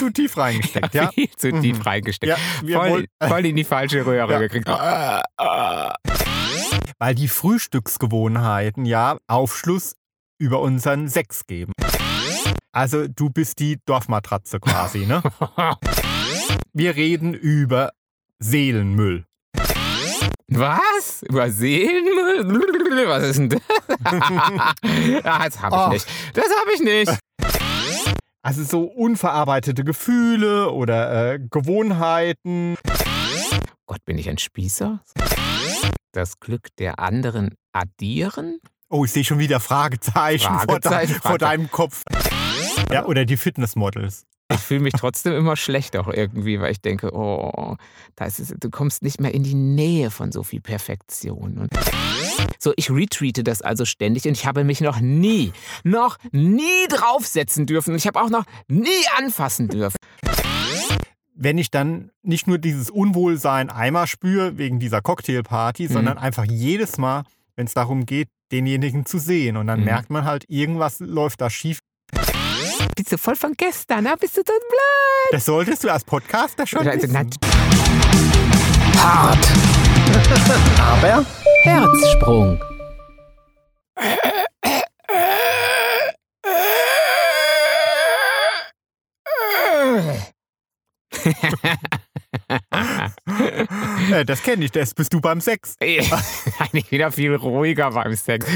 zu tief reingesteckt, ja? Viel zu tief Mhm. reingesteckt. Ja, voll, voll in die falsche Röhre gekriegt. Ah, ah. Weil die Frühstücksgewohnheiten ja Aufschluss über unseren Sex geben. Also du bist die Dorfmatratze quasi, ne? Wir reden über Seelenmüll. Was? Über Seelenmüll? Was ist denn das? ah, das habe ich Oh. nicht. Das habe ich nicht. Also so unverarbeitete Gefühle oder äh, Gewohnheiten. Gott, bin ich ein Spießer? Das Glück der anderen addieren? Oh, ich sehe schon wieder Fragezeichen, vor, Fragezeichen, dein, vor deinem Kopf. Ja, oder die Fitnessmodels. Ich fühle mich trotzdem immer schlecht auch irgendwie, weil ich denke, oh, da ist es, du kommst nicht mehr in die Nähe von so viel Perfektion. Und so, ich retweete das also ständig und ich habe mich noch nie, noch nie draufsetzen dürfen. Und ich habe auch noch nie anfassen dürfen. Wenn ich dann nicht nur dieses Unwohlsein einmal spüre wegen dieser Cocktailparty, Mhm. sondern einfach jedes Mal, wenn es darum geht, denjenigen zu sehen. Und dann Mhm. merkt man halt, irgendwas läuft da schief. Bist du voll von gestern, ne? Bist du so blöd? Das solltest du als Podcaster schon Also, wissen. Hart. Aber Herzsprung. Äh, das kenne ich, das bist du beim Sex. Eigentlich wieder viel ruhiger beim Sex.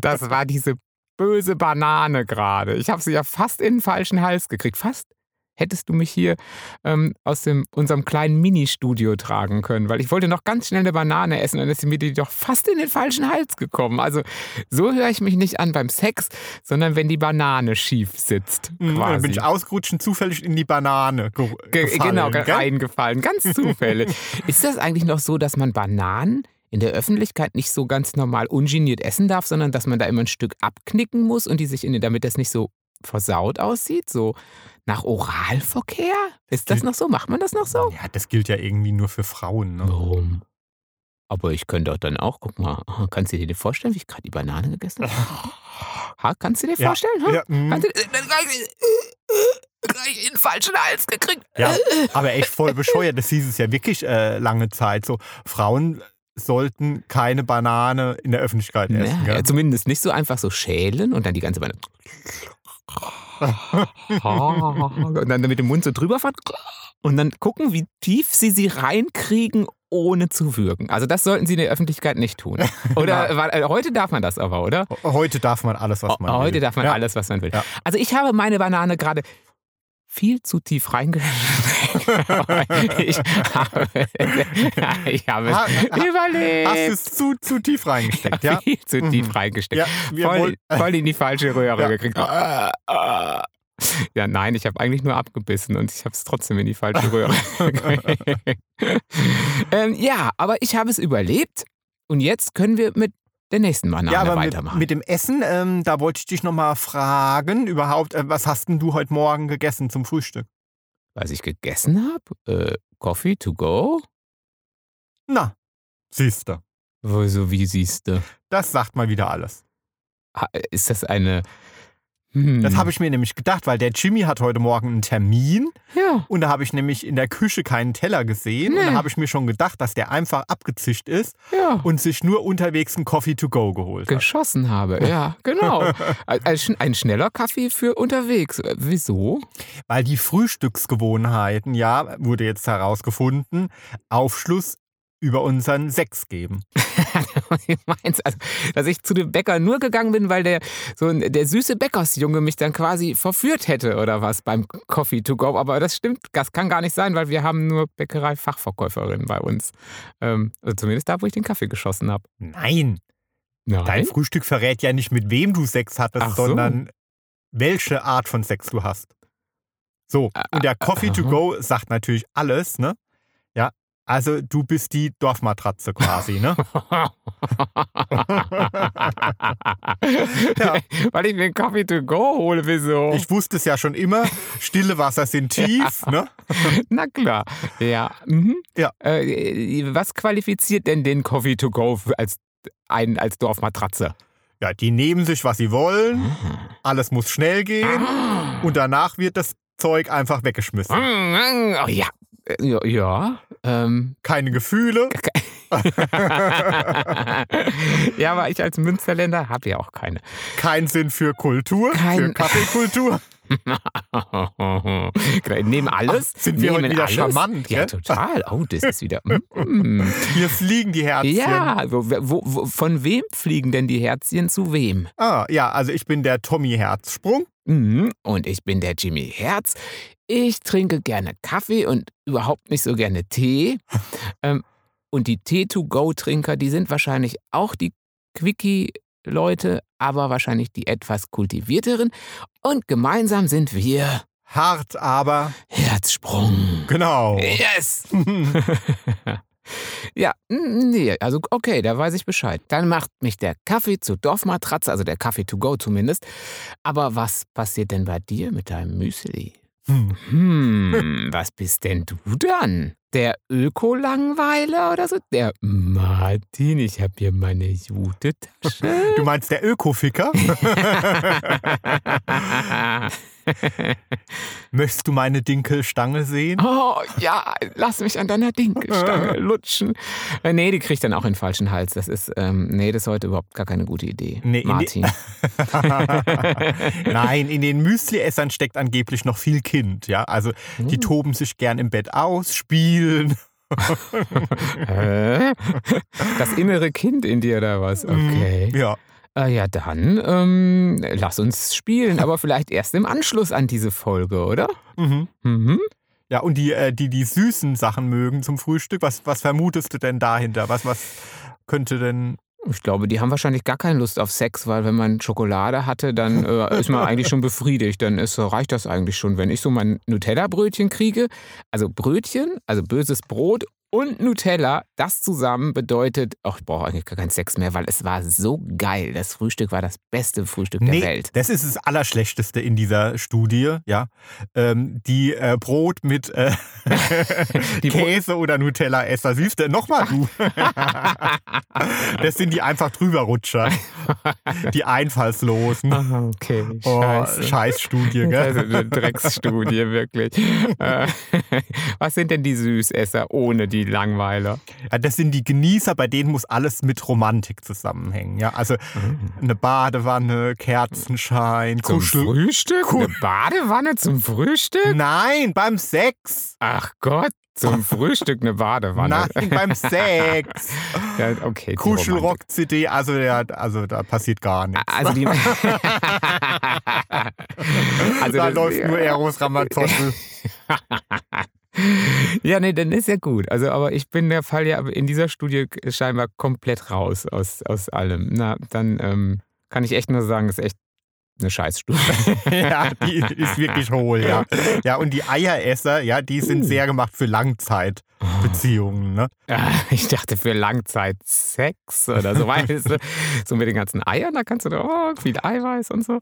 Das war diese böse Banane gerade. Ich habe sie ja fast in den falschen Hals gekriegt. Fast hättest du mich hier ähm, aus dem, unserem kleinen Ministudio tragen können, weil ich wollte noch ganz schnell eine Banane essen und dann ist mir die doch fast in den falschen Hals gekommen. Also so höre ich mich nicht an beim Sex, sondern wenn die Banane schief sitzt. Mhm, Dann bin ich ausgerutscht und zufällig in die Banane ge Ge gefallen. genau, gell? reingefallen. Ganz zufällig. Ist das eigentlich noch so, dass man Bananen in der Öffentlichkeit nicht so ganz normal ungeniert essen darf, sondern dass man da immer ein Stück abknicken muss und die sich in, damit das nicht so versaut aussieht? So nach Oralverkehr? Ist das noch so? Macht man das noch so? Ja, das gilt ja irgendwie nur für Frauen. Ne? Warum? Aber ich könnte doch dann auch, guck mal, kannst du dir vorstellen, wie ich gerade die Banane gegessen habe? Ha, kannst du dir Ja, vorstellen? Ha? Ja, mhm. Kannst du, dann gleich, gleich in den falschen Hals gekriegt. ja, aber echt voll bescheuert. Das hieß es ja wirklich äh, lange Zeit. So, Frauen sollten keine Banane in der Öffentlichkeit essen. Ja, ja, zumindest nicht so einfach so schälen und dann die ganze Banane. Und dann mit dem Mund so drüber fahren und dann gucken, wie tief sie sie reinkriegen, ohne zu würgen. Also das sollten sie in der Öffentlichkeit nicht tun. Oder war- äh, heute darf man das aber, oder? Heute darf man alles, was man will. Heute darf man ja. alles, was man will. Ja. Also ich habe meine Banane gerade viel zu tief reingeschickt. Ich habe, ich habe Ha- es ha- überlebt. Hast es zu, zu tief reingesteckt, ja? Viel zu tief Mhm. reingesteckt. Ja, voll, voll in die falsche Röhre Ja. gekriegt. Ah, ah. Ja, nein, ich habe eigentlich nur abgebissen und ich habe es trotzdem in die falsche Röhre gekriegt. ähm, Ja, aber ich habe es überlebt und jetzt können wir mit der nächsten Banane Ja, aber mit, weitermachen. mit dem Essen, ähm, da wollte ich dich nochmal fragen, überhaupt, äh, was hast denn du heute Morgen gegessen zum Frühstück? Was ich gegessen habe? Äh, Coffee to go? Na, siehste, So, wie siehst du? das sagt mal wieder alles. Ist das eine... Hm. Das habe ich mir nämlich gedacht, weil der Jimmy hat heute Morgen einen Termin Ja. und da habe ich nämlich in der Küche keinen Teller gesehen und Nee. da habe ich mir schon gedacht, dass der einfach abgezischt ist Ja. und sich nur unterwegs einen Coffee to go geholt hat. Geschossen habe, ja, genau. Ein, ein schneller Kaffee für unterwegs. Äh, Wieso? Weil die Frühstücksgewohnheiten, ja, wurde jetzt herausgefunden, Aufschluss über unseren Sex geben. Was du meinst, also, dass ich zu dem Bäcker nur gegangen bin, weil der so ein, der süße Bäckersjunge mich dann quasi verführt hätte oder was beim Coffee to go. Aber das stimmt, das kann gar nicht sein, weil wir haben nur Bäckerei-Fachverkäuferinnen bei uns. Ähm, also zumindest da, wo ich den Kaffee geschossen habe. Nein, Nein. dein Frühstück verrät ja nicht, mit wem du Sex hattest, Ach so. sondern welche Art von Sex du hast. So, und der Coffee to go sagt natürlich alles, ne? Also du bist die Dorfmatratze quasi, ne? Ja. Weil ich mir einen Coffee to go hole, wieso? Ich wusste es ja schon immer, stille Wasser sind tief, ne? Na klar. Ja. Mhm. Ja. Äh, was qualifiziert denn den Coffee to go als, ein, als Dorfmatratze? Ja, die nehmen sich, was sie wollen, alles muss schnell gehen Ah. und danach wird das Zeug einfach weggeschmissen. Oh ja. Äh, Ja, ja. Ähm. Keine Gefühle. ja, aber ich als Münsterländer habe ja auch keine. Kein Sinn für Kultur, Kein- für Kaffeekultur. Genau, Nehmen alles. Ach, sind wir heute wieder alles. charmant, Ja, gell? total. Oh, das ist wieder. Mm. Hier fliegen die Herzchen. Ja, wo, wo, wo, von wem fliegen denn die Herzchen zu wem? Ah, ja, also ich bin der Tommy Herzsprung. Mhm. Und ich bin der Jimmy Herz. Ich trinke gerne Kaffee und überhaupt nicht so gerne Tee. ähm, und die Tee-to-Go-Trinker, die sind wahrscheinlich auch die Quickie-Leute, aber wahrscheinlich die etwas kultivierteren. Und gemeinsam sind wir Hart, aber Herzsprung. genau. Yes! Ja, nee, also okay, da weiß ich Bescheid. Dann macht mich der Kaffee zur Dorfmatratze, also der Kaffee to go zumindest. Aber was passiert denn bei dir mit deinem Müsli? Hm. Hm, was bist denn du dann? Der Öko-Langweiler oder so? Der Martin, ich hab hier meine Jute-Tasche. Du meinst der Ökoficker? Möchtest du meine Dinkelstange sehen? Oh, ja, lass mich an deiner Dinkelstange lutschen. Äh, nee, die kriegt dann auch den falschen Hals. Das ist, ähm, nee, das ist heute überhaupt gar keine gute Idee. Nee, in Martin. Nein, in den Müsli-Essern steckt angeblich noch viel Kind. Ja, also die Hm. toben sich gern im Bett aus, spielen. Das innere Kind in dir oder was? Okay. Ja. Äh, ja, dann ähm, lass uns spielen, aber vielleicht erst im Anschluss an diese Folge, oder? Mhm. Mhm. Ja, und die, äh, die die süßen Sachen mögen zum Frühstück, was, was vermutest du denn dahinter? Was, was könnte denn. Ich glaube, die haben wahrscheinlich gar keine Lust auf Sex, weil wenn man Schokolade hatte, dann äh, ist man eigentlich schon befriedigt. Dann ist, reicht das eigentlich schon. Wenn ich so mein Nutella-Brötchen kriege, also Brötchen, also böses Brot und Nutella, das zusammen bedeutet, ach, ich brauche eigentlich gar keinen Sex mehr, weil es war so geil. Das Frühstück war das beste Frühstück der Welt. das ist das Allerschlechteste in dieser Studie, ja. Ähm, die äh, Brot mit äh, Käse oder Nutella-Esser. Siehst du, nochmal du. das sind die einfach drüberrutscher. Die Einfallslosen. Ah, okay, Oh, scheiße. Scheißstudie, Das ist gell? eine Drecksstudie, wirklich. Äh, Was sind denn die Süßesser ohne die Langweiler? Ja, das sind die Genießer, bei denen muss alles mit Romantik zusammenhängen. Ja, also eine Badewanne, Kerzenschein, Zum Kuschel. Frühstück? Ku- Eine Badewanne zum Frühstück? Nein, beim Sex. Ach Gott, zum Frühstück eine Badewanne. Nein, beim Sex. Ja, okay. die. Kuschelrock-CD, also, ja, also da passiert gar nichts. Also die. also da läuft nur Eros Ramazzotti. Ja, nee, dann ist ja gut. Also, aber ich bin der Fall ja in dieser Studie scheinbar komplett raus aus, aus allem. Na, dann ähm, kann ich echt nur sagen, ist echt eine Scheißstudie. ja, die ist wirklich hohl, ja. Ja, und die Eieresser, ja, die sind Uh. sehr gemacht für Langzeitbeziehungen, ne? Ich dachte für Langzeitsex oder so, weißt du, so mit den ganzen Eiern, da kannst du doch oh, viel Eiweiß und so.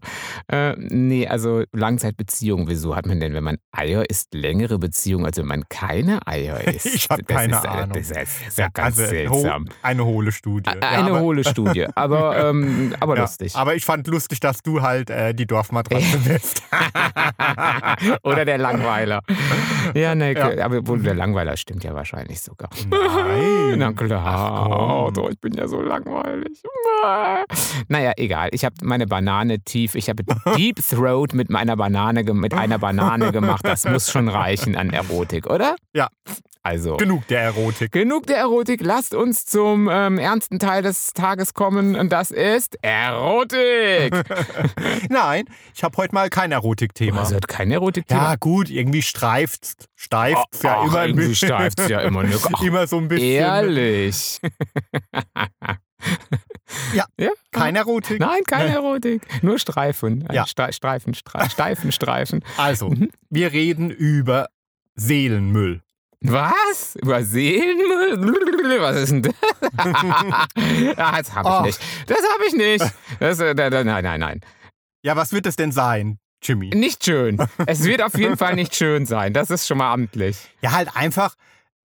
Äh, nee, also Langzeitbeziehung, wieso hat man denn, wenn man Eier isst, längere Beziehung, als wenn man keine Eier isst? Ich hab Das keine ist, äh, Ahnung. Das ist, das ist ja ganz also, seltsam. eine hohle Studie. Ja, Eine aber- hohle Studie, aber, ähm, aber Ja, lustig. aber ich fand lustig, dass du halt äh, die Dorfmatratze bist. Oder der Langweiler. Ja, ne, Ja. aber wohl der Langweiler stimmt ja wahrscheinlich sogar. Nein. Na klar. komm. doch, ich bin ja so langweilig. Naja, egal. Ich habe meine Banane tief, ich habe Deep Throat mit meiner Banane, mit einer Banane gemacht. Das muss schon reichen an Erotik, oder? Ja. Also. Genug der Erotik. Genug der Erotik, lasst uns zum ähm, ernsten Teil des Tages kommen und das ist Erotik. Nein, ich habe heute mal kein Erotikthema. Also hat kein Erotikthema. Ja, gut, irgendwie streift streift ja Ach, immer ein irgendwie bisschen. streift's ja immer, ne? Ach, immer so ein bisschen. Ehrlich. Ja, ja? Kein Erotik. Nein, keine Erotik. Nur Streifen. Ja. Stre Streifen, Stre Steifen, Streifen. Also, Mhm. wir reden über Seelenmüll. Was? Über Seelenmüll? Was ist denn das? ah, das habe ich Och. nicht. Das habe ich nicht. Das, äh, da, da, nein, nein, nein. Ja, was wird es denn sein, Jimmy? Nicht schön. Es wird auf jeden Fall nicht schön sein. Das ist schon mal amtlich. Ja, halt einfach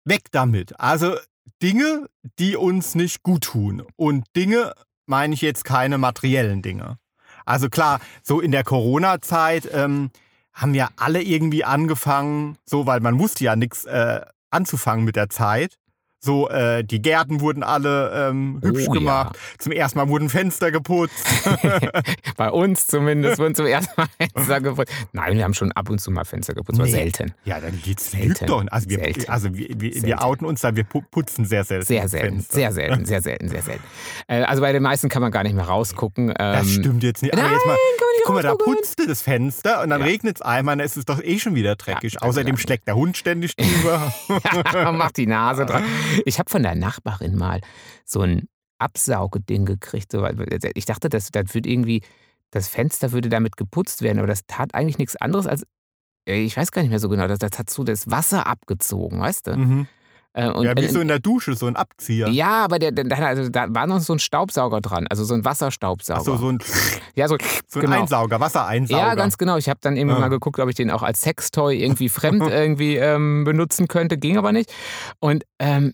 weg damit. Also Dinge, die uns nicht gut tun. Und Dinge meine ich jetzt keine materiellen Dinge. Also klar, so in der Corona-Zeit ähm, haben ja alle irgendwie angefangen, so, weil man wusste ja nichts äh, anzufangen mit der Zeit. So, äh, die Gärten wurden alle ähm, hübsch Oh, gemacht. Zum ersten Mal wurden Fenster geputzt. Bei uns zumindest wurden zum ersten Mal Fenster geputzt. Nein, wir haben schon ab und zu mal Fenster geputzt, aber Nee. selten. ja, dann geht's Selten. doch. Also wir, Selten. also wir, wir, wir Selten. outen uns da, wir pu- putzen sehr selten. Sehr selten, Fenster. sehr selten, sehr selten, sehr selten. Äh, also bei den meisten kann man gar nicht mehr rausgucken. Das Ähm, stimmt jetzt nicht. Aber nein, jetzt mal, kann man nicht guck mal, da putzte das Fenster und dann Ja. regnet es einmal, dann ist es doch eh schon wieder dreckig. Ja, Außerdem das- schlägt der Hund ständig drüber. macht die Nase dran. Ich habe von der Nachbarin mal so ein Absaugeding gekriegt. So, weil ich dachte, das, das wird irgendwie, das Fenster würde damit geputzt werden, aber das tat eigentlich nichts anderes als, äh, ich weiß gar nicht mehr so genau, das, das hat so das Wasser abgezogen, weißt du? mhm. Äh, und- Ja, wie äh, so in der Dusche, so ein Abzieher. ja, aber der, der, also da war noch so ein Staubsauger dran, also so ein Wasserstaubsauger. Ach so, so ein, ja, so, so ein genau. Einsauger, Wassereinsauger. Ja, ganz genau. Ich habe dann irgendwann Ah. mal geguckt, ob ich den auch als Sextoy irgendwie fremd irgendwie ähm, benutzen könnte. Ging aber nicht. Und ähm,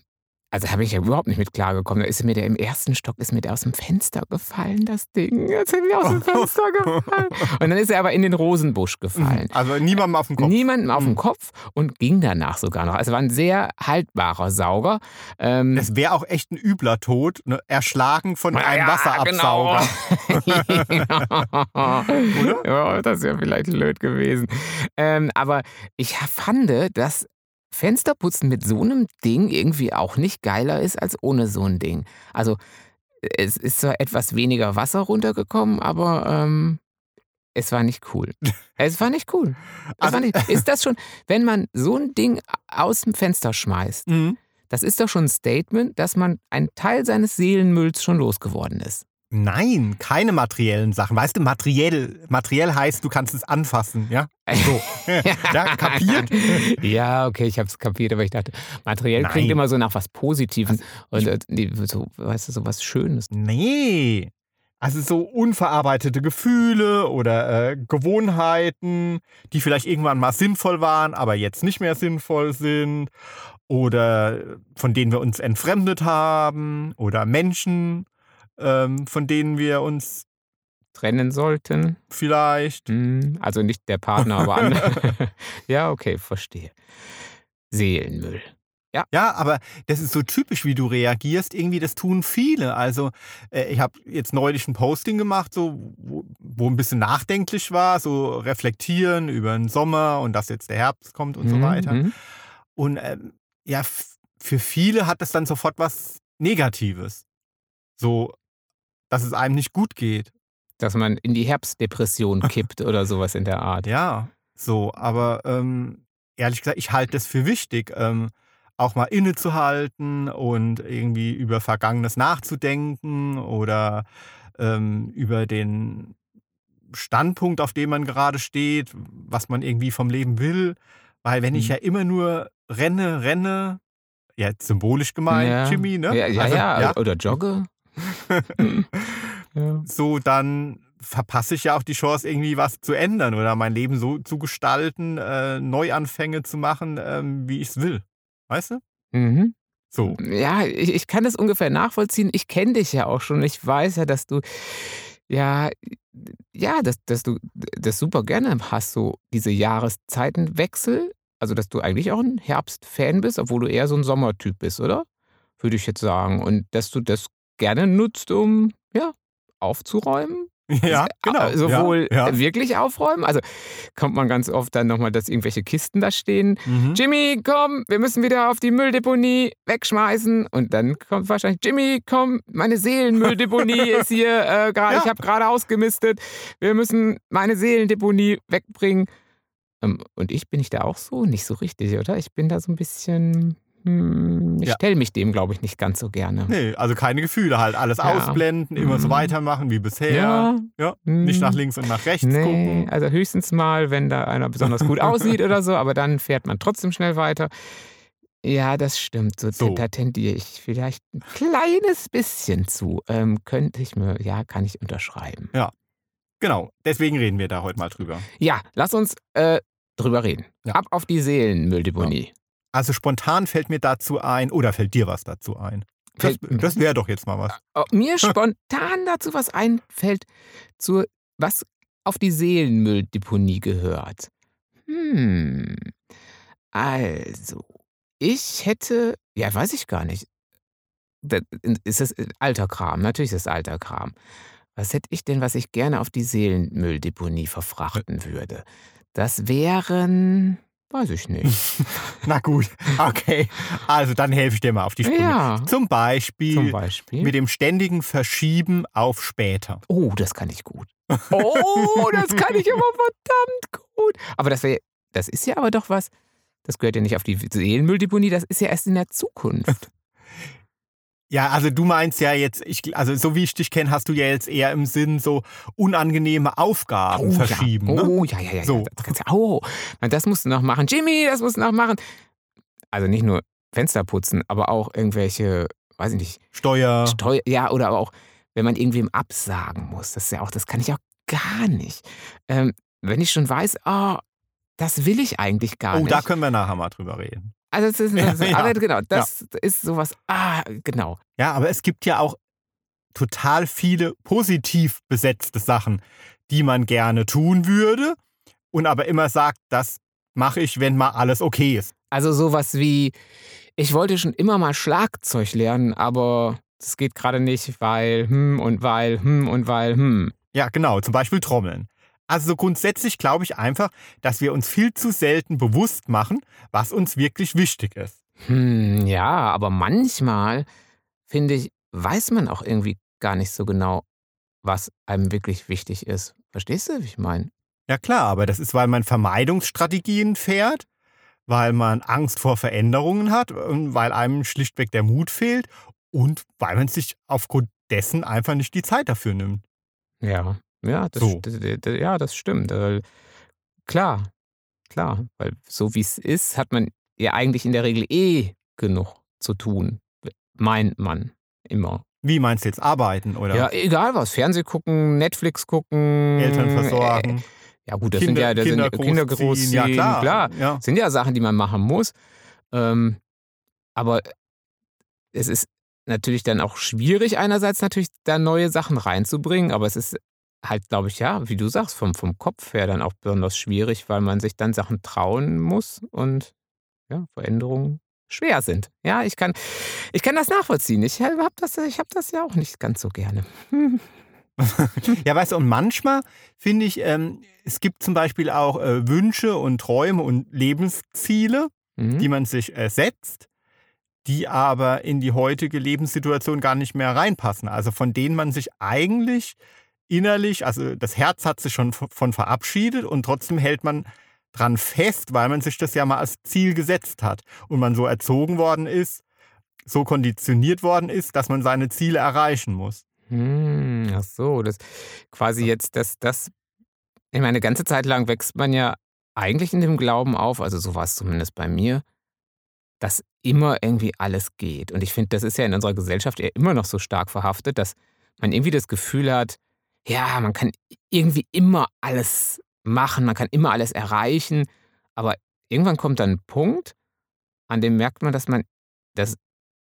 also habe ich ja überhaupt nicht mit klargekommen. Da ist mir der im ersten Stock ist mir der aus dem Fenster gefallen, das Ding. Jetzt ist mir aus dem Fenster gefallen. Und dann ist er aber in den Rosenbusch gefallen. Also niemandem auf den Kopf. Niemandem auf Mhm. den Kopf und ging danach sogar noch. Also war ein sehr haltbarer Sauger. Ähm, Das wäre auch echt ein übler Tod, ne? erschlagen von einem ja, Wasserabsauger. Genau. Ja, das wäre vielleicht blöd gewesen. Ähm, aber ich fand, dass Fensterputzen mit so einem Ding irgendwie auch nicht geiler ist als ohne so ein Ding. Also es ist zwar etwas weniger Wasser runtergekommen, aber ähm, es war nicht cool. Es war nicht cool. Es Also- war nicht, ist das schon, wenn man so ein Ding aus dem Fenster schmeißt, Mhm. das ist doch schon ein Statement, dass man einen Teil seines Seelenmülls schon losgeworden ist. Nein, keine materiellen Sachen. Weißt du, materiell, materiell heißt, du kannst es anfassen, ja? So. ja, kapiert? Ja, okay, ich habe es kapiert, aber ich dachte, materiell klingt Nein. immer so nach was Positivem und äh, nee, so, weißt du, so was Schönes. Nee. Also so unverarbeitete Gefühle oder äh, Gewohnheiten, die vielleicht irgendwann mal sinnvoll waren, aber jetzt nicht mehr sinnvoll sind. Oder von denen wir uns entfremdet haben. Oder Menschen, ähm, von denen wir uns Trennen sollten. vielleicht. Hm, also nicht der Partner, aber andere. ja, okay, verstehe. Seelenmüll. Ja, aber das ist so typisch, wie du reagierst. Irgendwie, das tun viele. Also, äh, ich habe jetzt neulich ein Posting gemacht, so, wo, wo ein bisschen nachdenklich war, so reflektieren über den Sommer und dass jetzt der Herbst kommt und so Mhm, weiter. mhm. Und ähm, ja, für viele hat das dann sofort was Negatives. So, dass es einem nicht gut geht. Dass man in die Herbstdepression kippt oder sowas in der Art. Ja, so, aber ähm, ehrlich gesagt, ich halte das für wichtig, ähm, auch mal innezuhalten und irgendwie über Vergangenes nachzudenken oder ähm, über den Standpunkt, auf dem man gerade steht, was man irgendwie vom Leben will. Weil wenn ich Mhm. ja immer nur renne, renne, ja, symbolisch gemeint, ja. Jimmy, ne? Ja, ja, Also, ja, oder jogge. ja. so dann verpasse ich ja auch die Chance, irgendwie was zu ändern oder mein Leben so zu gestalten, äh, Neuanfänge zu machen, ähm, wie ich es will. Weißt du? Mhm. So. Ja, ich, ich kann das ungefähr nachvollziehen. Ich kenne dich ja auch schon. Ich weiß ja, dass du ja, ja, dass, dass du das super gerne hast, so diese Jahreszeitenwechsel. Also, dass du eigentlich auch ein Herbstfan bist, obwohl du eher so ein Sommertyp bist, oder? Würde ich jetzt sagen. Und dass du das gerne nutzt, um ja, aufzuräumen. Ja, genau. Äh, Sowohl ja, ja. wirklich aufräumen. Also kommt man ganz oft dann nochmal, dass irgendwelche Kisten da stehen. Mhm. Jimmy, komm, wir müssen wieder auf die Mülldeponie wegschmeißen. Und dann kommt wahrscheinlich, Jimmy, komm, meine Seelenmülldeponie ist hier, äh, grad, Ja. ich habe gerade ausgemistet. Wir müssen meine Seelendeponie wegbringen. Ähm, und ich bin ich da auch so? Nicht so richtig, oder? Ich bin da so ein bisschen, hm, ich Ja. stelle mich dem, glaube ich, nicht ganz so gerne. Nee, also keine Gefühle halt. Alles Ja. ausblenden, immer so Mhm. weitermachen wie bisher. Ja. Ja. Nicht nach links und nach rechts Nee, gucken. also höchstens mal, wenn da einer besonders gut aussieht oder so, aber dann fährt man trotzdem schnell weiter. Ja, das stimmt. So, So. Da tendiere ich vielleicht ein kleines bisschen zu. Ähm, könnte ich mir, ja, kann ich unterschreiben. Genau, deswegen reden wir da heute mal drüber. Ja, lass uns äh, drüber reden. Ja. Ab auf die Seelenmülldeponie. Also spontan fällt mir dazu ein, oder fällt dir was dazu ein? Das, das wäre doch jetzt mal was. Mir spontan dazu was einfällt, zu, was auf die Seelenmülldeponie gehört. Hm. Also, ich hätte, ja, weiß ich gar nicht. Da ist das äh, alter Kram, natürlich ist das alter Kram. Was hätte ich denn, was ich gerne auf die Seelenmülldeponie verfrachten würde? Das wären, weiß ich nicht. Na gut, okay. Also dann helfe ich dir mal auf die Sprünge. Ja, Zum Beispiel zum Beispiel. mit dem ständigen Verschieben auf später. Oh, das kann ich gut. Oh, das kann ich aber verdammt gut. Aber das wäre, das ist ja aber doch was, das gehört ja nicht auf die Seelenmülldeponie, das ist ja erst in der Zukunft. Ja, also du meinst ja jetzt, ich, also so wie ich dich kenne, hast du ja jetzt eher im Sinn so unangenehme Aufgaben verschieben. ja. Ne? Oh, ja, ja, ja. So. ja. Oh, das musst du noch machen. Jimmy, das musst du noch machen. Also nicht nur Fenster putzen, aber auch irgendwelche, weiß ich nicht, Steuer. Steu ja, oder aber auch, wenn man irgendwem absagen muss. Das ist ja auch, das kann ich auch gar nicht. Ähm, wenn ich schon weiß, oh, das will ich eigentlich gar Oh, nicht. da können wir nachher mal drüber reden. Also das ist, das Ja, aber genau, das ist sowas, ah, genau. Ja, aber es gibt ja auch total viele positiv besetzte Sachen, die man gerne tun würde und aber immer sagt, das mache ich, wenn mal alles okay ist. Also sowas wie, ich wollte schon immer mal Schlagzeug lernen, aber das geht gerade nicht, weil, hm und weil, hm und weil, hm. Ja, genau, zum Beispiel Trommeln. Also so grundsätzlich glaube ich einfach, dass wir uns viel zu selten bewusst machen, was uns wirklich wichtig ist. Hm, ja, aber manchmal, finde ich, weiß man auch irgendwie gar nicht so genau, was einem wirklich wichtig ist. Verstehst du, wie ich meine? Ja klar, aber das ist, weil man Vermeidungsstrategien fährt, weil man Angst vor Veränderungen hat und weil einem schlichtweg der Mut fehlt und weil man sich aufgrund dessen einfach nicht die Zeit dafür nimmt. Ja, ja, das, So. ja, das stimmt. Weil, klar, klar, weil so wie es ist, hat man ja eigentlich in der Regel eh genug zu tun, meint man immer. Wie meinst du jetzt arbeiten oder Ja, egal was, Fernseh gucken, Netflix gucken, Eltern Äh, versorgen, ja gut, das Kinder, sind ja das Kinder, sind Kinder großziehen? großziehen, Ja klar, klar. Ja. sind ja Sachen, die man machen muss. Ähm, aber es ist natürlich dann auch schwierig, einerseits natürlich da neue Sachen reinzubringen, aber es ist halt, glaube ich, ja, wie du sagst, vom, vom Kopf her dann auch besonders schwierig, weil man sich dann Sachen trauen muss und ja, Veränderungen schwer sind. Ja, ich kann, ich kann das nachvollziehen. Ich habe das, ich hab das ja auch nicht ganz so gerne. Hm. Ja, weißt du, und manchmal finde ich, ähm, es gibt zum Beispiel auch äh, Wünsche und Träume und Lebensziele, Mhm. die man sich äh, setzt, die aber in die heutige Lebenssituation gar nicht mehr reinpassen. Also von denen man sich eigentlich innerlich, also das Herz hat sich schon von verabschiedet und trotzdem hält man dran fest, weil man sich das ja mal als Ziel gesetzt hat und man so erzogen worden ist, so konditioniert worden ist, dass man seine Ziele erreichen muss. Hm, ach so, das quasi jetzt, dass das, ich meine, eine ganze Zeit lang wächst man ja eigentlich in dem Glauben auf, also so war es zumindest bei mir, dass immer irgendwie alles geht. Und ich finde, das ist ja in unserer Gesellschaft ja immer noch so stark verhaftet, dass man irgendwie das Gefühl hat, ja, man kann irgendwie immer alles machen, man kann immer alles erreichen, aber irgendwann kommt dann ein Punkt, an dem merkt man, dass man, dass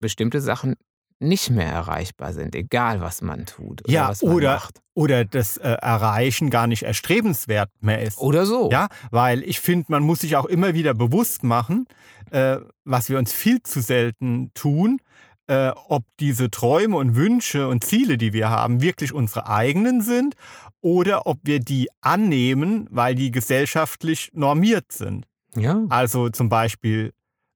bestimmte Sachen nicht mehr erreichbar sind, egal was man tut oder Ja, was man oder- macht. Oder das äh, Erreichen gar nicht erstrebenswert mehr ist. Oder so. Ja, weil ich finde, man muss sich auch immer wieder bewusst machen, äh, was wir uns viel zu selten tun, äh, ob diese Träume und Wünsche und Ziele, die wir haben, wirklich unsere eigenen sind oder ob wir die annehmen, weil die gesellschaftlich normiert sind. Ja. Also zum Beispiel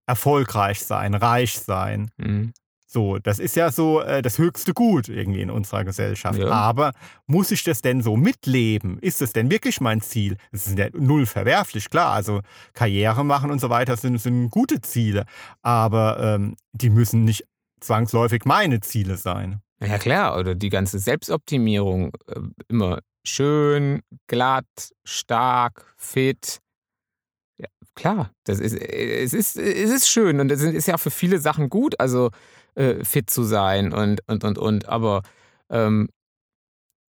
erfolgreich sein, reich sein. Mhm. So, das ist ja so äh, das höchste Gut irgendwie in unserer Gesellschaft. Ja. Aber muss ich das denn so mitleben? Ist das denn wirklich mein Ziel? Es ist ja null verwerflich, klar. Also Karriere machen und so weiter sind, sind gute Ziele. Aber ähm, die müssen nicht zwangsläufig meine Ziele sein. Ja klar, oder die ganze Selbstoptimierung, äh, immer schön, glatt, stark, fit. Ja, klar, das ist, äh, es, ist, es ist schön und es ist ja für viele Sachen gut, also äh, fit zu sein und, und, und, und. Aber ähm,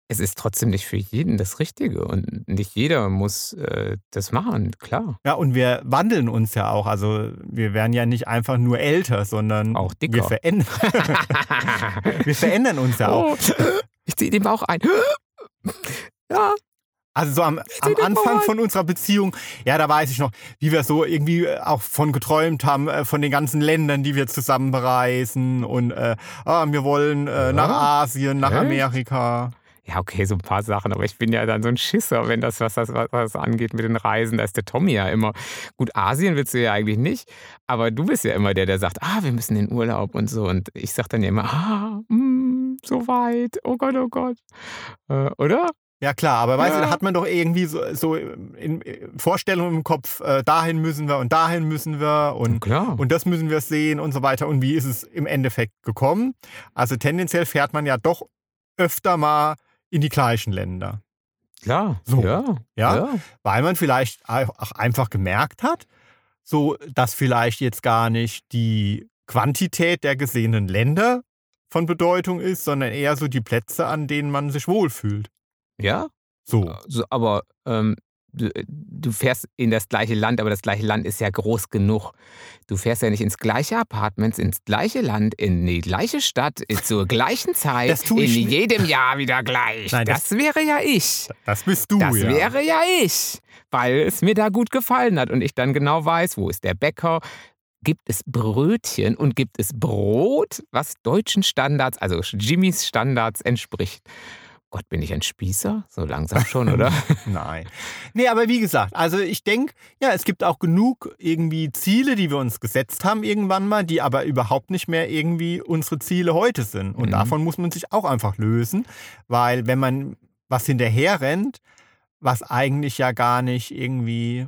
es ist trotzdem nicht für jeden das Richtige und nicht jeder muss äh, das machen, klar. Ja, und wir wandeln uns ja auch. Also wir werden ja nicht einfach nur älter, sondern Auch dicker. Wir, verändern, wir verändern uns ja auch. Oh, ich ziehe den Bauch ein. Ja, Also so am, am Anfang von unserer Beziehung, ja, da weiß ich noch, wie wir so irgendwie äh, auch von geträumt haben, äh, von den ganzen Ländern, die wir zusammen bereisen und äh, ah, wir wollen äh, nach Asien, nach? Amerika. Ja, okay, so ein paar Sachen, aber ich bin ja dann so ein Schisser, wenn das was, das, was das angeht mit den Reisen. Da ist der Tommy ja immer. Gut, Asien willst du ja eigentlich nicht, aber du bist ja immer der, der sagt, ah, wir müssen in Urlaub und so. Und ich sag dann ja immer, ah, mm, so weit, oh Gott, oh Gott. Äh, oder? Ja klar, aber weißt du, Ja. da hat man doch irgendwie so, so in in Vorstellungen im Kopf, äh, dahin müssen wir und dahin müssen wir und, Klar. und das müssen wir sehen und so weiter. Und wie ist es im Endeffekt gekommen? Also tendenziell fährt man ja doch öfter mal in die gleichen Länder. Klar. So. Ja. Ja? weil man vielleicht auch einfach gemerkt hat, so dass vielleicht jetzt gar nicht die Quantität der gesehenen Länder von Bedeutung ist, sondern eher so die Plätze, an denen man sich wohlfühlt. Ja? So. Also, aber ähm, du, du fährst in das gleiche Land, aber das gleiche Land ist ja groß genug. Du fährst ja nicht ins gleiche Apartment, ins gleiche Land, in die gleiche Stadt, in- zur gleichen Zeit, Das tu in ich nicht. jedem Jahr wieder gleich. Nein, das, wäre ja ich. Das bist du, Das ja. wäre ja ich, weil es mir da gut gefallen hat und ich dann genau weiß, wo ist der Bäcker. Gibt es Brötchen und gibt es Brot, was deutschen Standards, also Jimmys Standards entspricht? Gott, bin ich ein Spießer? So langsam schon, oder? Nein. Nee, aber wie gesagt, also ich denke, ja, es gibt auch genug irgendwie Ziele, die wir uns gesetzt haben irgendwann mal, die aber überhaupt nicht mehr irgendwie unsere Ziele heute sind. Und Mhm. davon muss man sich auch einfach lösen, weil wenn man was hinterher rennt, was eigentlich ja gar nicht irgendwie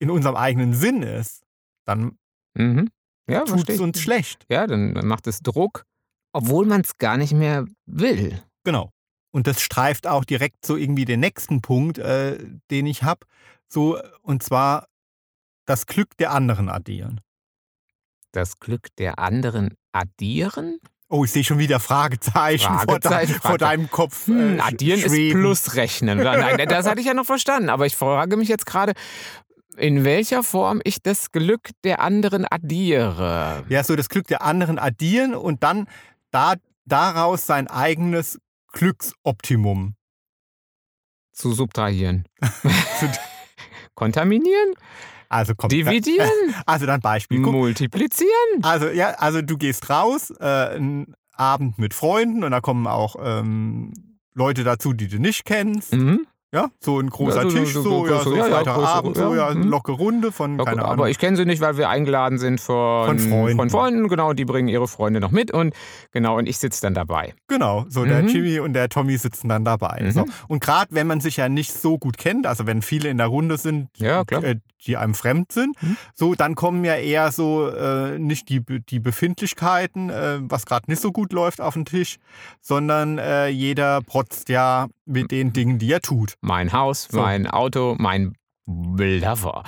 in unserem eigenen Sinn ist, dann Mhm. Ja, tut es uns schlecht. Ja, dann macht es Druck, obwohl man es gar nicht mehr will. Genau. Und das streift auch direkt so irgendwie den nächsten Punkt, äh, den ich habe. So, und zwar das Glück der anderen addieren. Das Glück der anderen addieren? Oh, ich sehe schon wieder Fragezeichen, vor, de Fragezeichen, vor deinem Kopf. Hm, äh, addieren ist schweben. Plusrechnen. Nein, das hatte ich ja noch verstanden. Aber ich frage mich jetzt gerade, in welcher Form ich das Glück der anderen addiere. Ja, so das Glück der anderen addieren und dann da, daraus sein eigenes Glücksoptimum. Zu subtrahieren. Kontaminieren? Also komm, Dividieren? Also dann Beispiel. Guck, Multiplizieren? Also ja, also du gehst raus, äh, einen Abend mit Freunden und da kommen auch ähm, Leute dazu, die du nicht kennst. Mhm. Ja, so ein großer Ja, so- Tisch, so- so, ja, so- ja, Freitagabend, so, ja, ja, mhm. lockere Runde von, Ja, keine gut, Ahnung. aber ich kenne sie nicht, weil wir eingeladen sind von, Von Freunden. Von Freunden, genau, die bringen ihre Freunde noch mit und genau, und ich sitze dann dabei. Genau, so der Mhm. Jimmy und der Tommy sitzen dann dabei. Mhm. So. Und gerade wenn man sich ja nicht so gut kennt, also wenn viele in der Runde sind, Ja, klar. äh, die einem fremd sind, Mhm. so dann kommen ja eher so äh, nicht die, die Befindlichkeiten, äh, was gerade nicht so gut läuft auf den Tisch, sondern äh, jeder protzt ja mit den Dingen, die er tut. Mein Haus, So. mein Auto, mein Lover,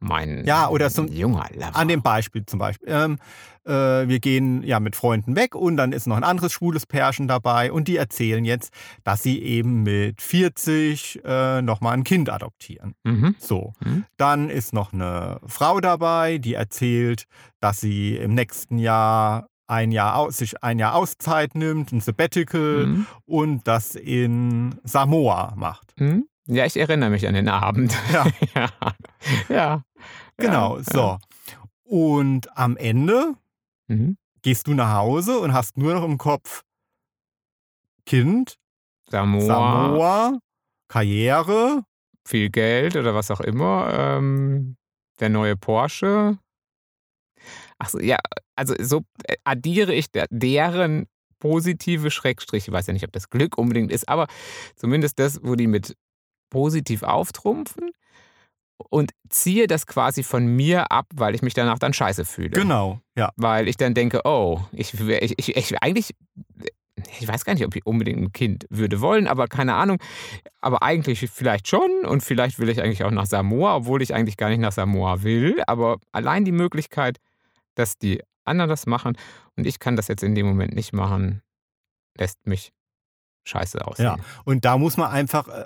mein Ja, oder zum- junger Lover. An dem Beispiel zum Beispiel. Ähm, äh, wir gehen ja mit Freunden weg und dann ist noch ein anderes schwules Pärchen dabei und die erzählen jetzt, dass sie eben mit 40 äh, nochmal ein Kind adoptieren. mhm. So. Mhm. Dann ist noch eine Frau dabei, die erzählt, dass sie im nächsten Jahr ein Jahr aus, sich ein Jahr Auszeit nimmt, ein Sabbatical Mhm. und das in Samoa macht. Mhm. Ja, ich erinnere mich an den Abend. Ja. ja. ja. Genau, ja. so. Und am Ende Mhm. gehst du nach Hause und hast nur noch im Kopf Kind, Samoa, Samoa, Karriere, viel Geld oder was auch immer. Ähm, der neue Porsche. Achso, ja, also so äh, addiere ich der, deren positive Schrägstriche. Ich weiß ja nicht, ob das Glück unbedingt ist, aber zumindest das, wo die mit positiv auftrumpfen und ziehe das quasi von mir ab, weil ich mich danach dann scheiße fühle. genau, ja. Weil ich dann denke, oh, ich, ich, ich, ich eigentlich, ich weiß gar nicht, ob ich unbedingt ein Kind würde wollen, aber keine Ahnung. Aber eigentlich vielleicht schon und vielleicht will ich eigentlich auch nach Samoa, obwohl ich eigentlich gar nicht nach Samoa will. Aber allein die Möglichkeit, dass die anderen das machen und ich kann das jetzt in dem Moment nicht machen, lässt mich scheiße aussehen. Ja. Und da muss man einfach, äh,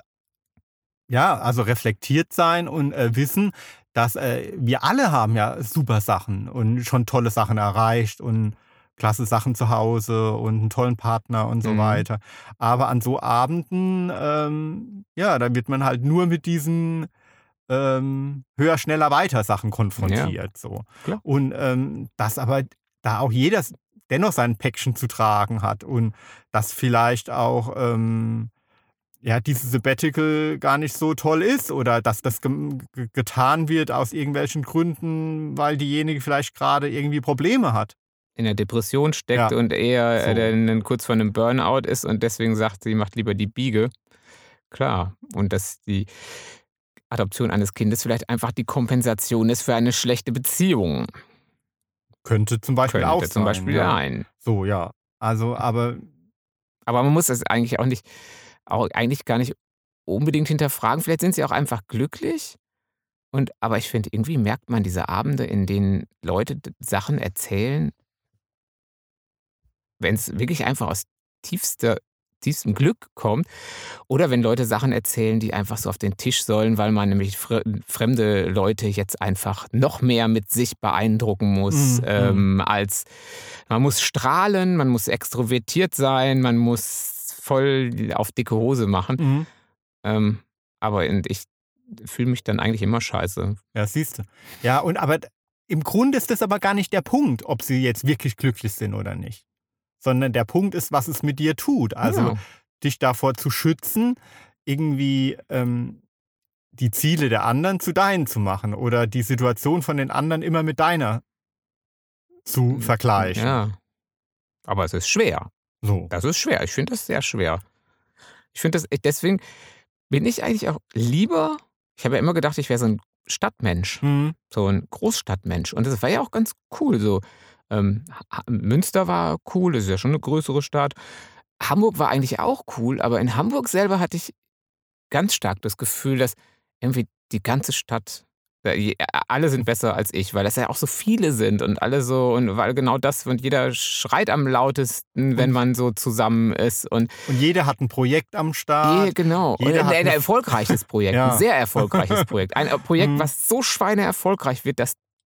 ja, also reflektiert sein und äh, wissen, dass äh, wir alle haben ja super Sachen und schon tolle Sachen erreicht und klasse Sachen zu Hause und einen tollen Partner und so Mhm. weiter. Aber an so Abenden, ähm, ja, da wird man halt nur mit diesen ähm, höher, schneller, weiter Sachen konfrontiert. So. Klar. Und ähm, dass aber da auch jeder dennoch sein Päckchen zu tragen hat und dass vielleicht auch ähm, ja, dieses Sabbatical gar nicht so toll ist oder dass das ge ge getan wird aus irgendwelchen Gründen, weil diejenige vielleicht gerade irgendwie Probleme hat. In der Depression steckt Ja, und eher so. äh, dann kurz vor einem Burnout ist und deswegen sagt, sie macht lieber die Biege. Klar. Und dass die Adoption eines Kindes vielleicht einfach die Kompensation ist für eine schlechte Beziehung. Könnte zum Beispiel Könnte auch zum sein. Beispiel ja. sein. So, ja. Also, aber Aber man muss das eigentlich auch nicht, auch eigentlich gar nicht unbedingt hinterfragen. Vielleicht sind sie auch einfach glücklich. Und, aber ich finde, irgendwie merkt man diese Abende, in denen Leute Sachen erzählen, wenn es wirklich einfach aus tiefster, tiefstem Glück kommt. Oder wenn Leute Sachen erzählen, die einfach so auf den Tisch sollen, weil man nämlich fre fremde Leute jetzt einfach noch mehr mit sich beeindrucken muss, Mhm, ähm, als man muss strahlen, man muss extrovertiert sein, man muss voll auf dicke Hose machen. mhm. Ähm, aber ich fühle mich dann eigentlich immer scheiße. Ja, siehst du. Ja, und aber im Grunde ist das aber gar nicht der Punkt, ob sie jetzt wirklich glücklich sind oder nicht. Sondern der Punkt ist, was es mit dir tut. Also ja. dich davor zu schützen, irgendwie ähm, die Ziele der anderen zu deinen zu machen oder die Situation von den anderen immer mit deiner zu vergleichen. Ja. Aber es ist schwer. So. Das ist schwer. Ich finde das sehr schwer. Ich finde das, deswegen bin ich eigentlich auch lieber, ich habe ja immer gedacht, ich wäre so ein Stadtmensch, Hm. so ein Großstadtmensch. Und das war ja auch ganz cool. So, ähm, Münster war cool, das ist ja schon eine größere Stadt. Hamburg war eigentlich auch cool, aber in Hamburg selber hatte ich ganz stark das Gefühl, dass irgendwie die ganze Stadt, äh, alle sind besser als ich, weil das ja auch so viele sind und alle so, und weil genau das, und jeder schreit am lautesten, wenn man so zusammen ist. Und Und jeder hat ein Projekt am Start. je, genau. Jeder ein, ein erfolgreiches Projekt, Ja. ein sehr erfolgreiches Projekt. Ein Projekt, Mhm. was so schweine erfolgreich wird, dass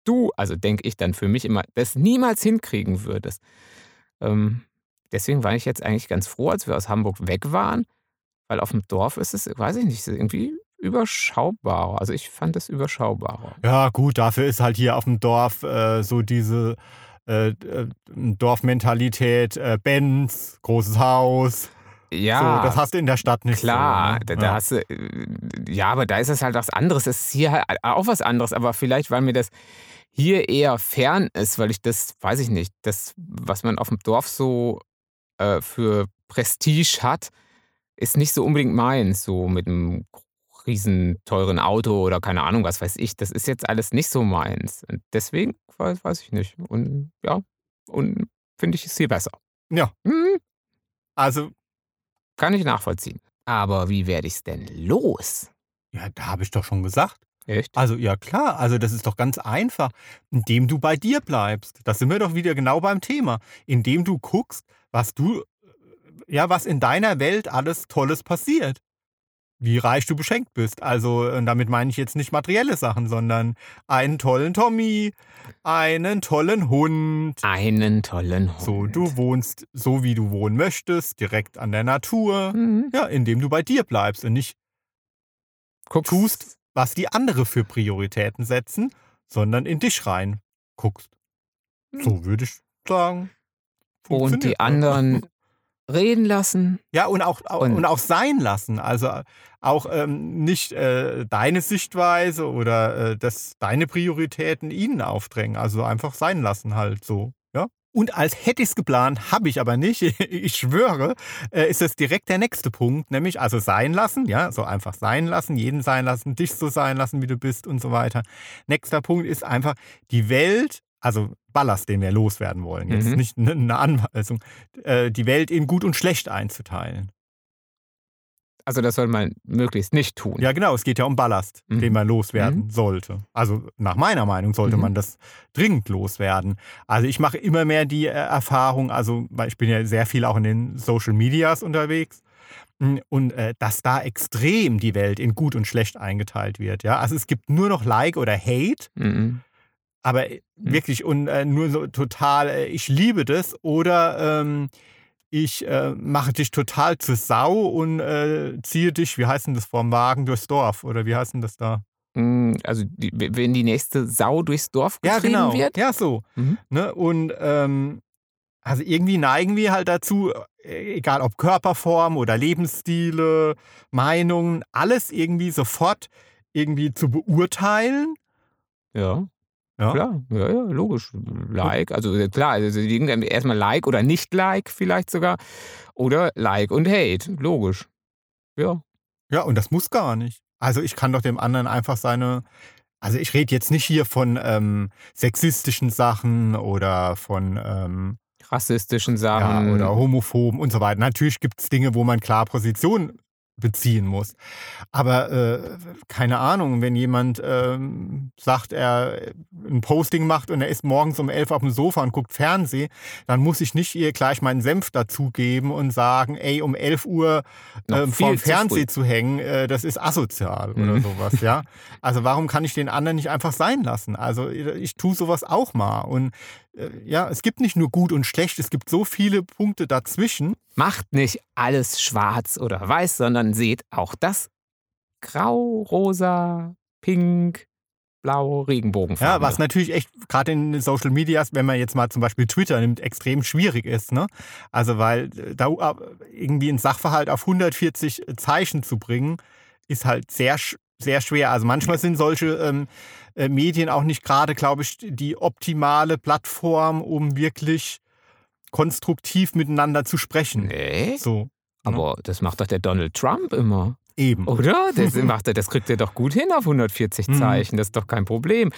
du, also denke ich dann für mich immer, das niemals hinkriegen würdest. Ähm, deswegen war ich jetzt eigentlich ganz froh, als wir aus Hamburg weg waren, weil auf dem Dorf ist es, weiß ich nicht, irgendwie überschaubarer. Also ich fand es überschaubarer. Ja, gut, dafür ist halt hier auf dem Dorf äh, so diese äh, äh, Dorfmentalität, äh, Benz, großes Haus. Ja, So, das hast du in der Stadt nicht Klar, so. da, ne? da ja. hast du, äh, ja, aber da ist es halt was anderes. Es ist hier halt auch was anderes, aber vielleicht, weil mir das hier eher fern ist, weil ich das, weiß ich nicht, das, was man auf dem Dorf so äh, für Prestige hat, ist nicht so unbedingt meins, so mit einem riesen teuren Auto oder keine Ahnung, was weiß ich. Das ist jetzt alles nicht so meins. Und deswegen weiß, weiß ich nicht. Und ja, und finde ich es hier besser. Ja. Hm, Also, kann ich nachvollziehen. Aber wie werde ich es denn los? ja, da habe ich doch schon gesagt. Echt? Also, ja klar, also das ist doch ganz einfach, indem du bei dir bleibst. Da sind wir doch wieder genau beim Thema. Indem du guckst, was du, äh, ja, was in deiner Welt alles Tolles passiert. Wie reich du beschenkt bist. Also, und damit meine ich jetzt nicht materielle Sachen, sondern einen tollen Tommy, einen tollen Hund. Einen tollen Hund. So, du wohnst so, wie du wohnen möchtest, direkt an der Natur. Mhm. Ja, indem du bei dir bleibst und nicht Guckst, tust, was die andere für Prioritäten setzen, sondern in dich rein guckst. So würde ich sagen. und die ne? anderen reden lassen. Ja, und auch, auch, Und- und auch sein lassen. Also auch ähm, nicht äh, deine Sichtweise oder äh, das, deine Prioritäten ihnen aufdrängen. Also einfach sein lassen halt so. Ja? Und als hätte ich es geplant, habe ich aber nicht. ich schwöre, äh, ist das direkt der nächste Punkt, nämlich also sein lassen, ja, so einfach sein lassen, jeden sein lassen, dich so sein lassen, wie du bist und so weiter. Nächster Punkt ist einfach die Welt, also Ballast, den wir loswerden wollen, jetzt Mhm. nicht eine- Anweisung, äh, die Welt in gut und schlecht einzuteilen. Also das soll man möglichst nicht tun. Ja, genau, es geht ja um Ballast, Mhm. den man loswerden sollte. Also nach meiner Meinung sollte Mhm. man das dringend loswerden. Also ich mache immer mehr die äh, Erfahrung, also weil ich bin ja sehr viel auch in den Social Medias unterwegs. mm, Und äh, dass da extrem die Welt in gut und schlecht eingeteilt wird. Ja? Also es gibt nur noch Like oder Hate Mhm. Aber äh, wirklich und äh, nur so total, äh, ich liebe das oder ähm, ich äh, mache dich total zur Sau und äh, ziehe dich, wie heißt denn das, vom Wagen durchs Dorf oder wie heißt denn das da? Mm, Also, die, wenn die nächste Sau durchs Dorf Ja, getrieben genau. wird. Ja, so. Mhm. Ne? Und ähm, also irgendwie neigen wir halt dazu, äh, egal ob Körperform oder Lebensstile, Meinungen, alles irgendwie sofort irgendwie zu beurteilen. Ja. Ja. Klar, ja, ja, logisch. Like, also klar, also erstmal Like oder nicht Like vielleicht sogar. Oder Like und Hate, logisch. Ja. Ja, und das muss gar nicht. Also ich kann doch dem anderen einfach seine. Also ich rede jetzt nicht hier von ähm, sexistischen Sachen oder von ähm, Rassistischen ja, Sachen. oder homophoben und so weiter. Natürlich gibt es Dinge, wo man klar Position beziehen muss. Aber äh, keine Ahnung, wenn jemand ähm, sagt, er ein Posting macht und er ist morgens um elf auf dem Sofa und guckt Fernsehen, dann muss ich nicht ihr gleich meinen Senf dazugeben und sagen, ey, um 11 Uhr ähm, viel vorm zu Fernsehen zu hängen, äh, das ist asozial oder Mhm. sowas, ja. Also warum kann ich den anderen nicht einfach sein lassen? Also ich tue sowas auch mal. Und äh, ja, es gibt nicht nur gut und schlecht, es gibt so viele Punkte dazwischen. Macht nicht alles schwarz oder weiß, sondern seht auch das Grau, Rosa, Pink, Blau, Regenbogenfarben. Ja, was natürlich echt gerade in den Social Medias, wenn man jetzt mal zum Beispiel Twitter nimmt, extrem schwierig ist. Ne? Also weil äh, da äh, irgendwie ein Sachverhalt auf 140 Zeichen zu bringen, ist halt sehr, sehr schwer. Also manchmal sind solche ähm, äh, Medien auch nicht gerade, glaube ich, die optimale Plattform, um wirklich konstruktiv miteinander zu sprechen. Nee, So, aber das macht doch der Donald Trump immer. eben. Oder? Das, macht er, das kriegt er doch gut hin auf 140 Mhm. Zeichen. Das ist doch kein Problem.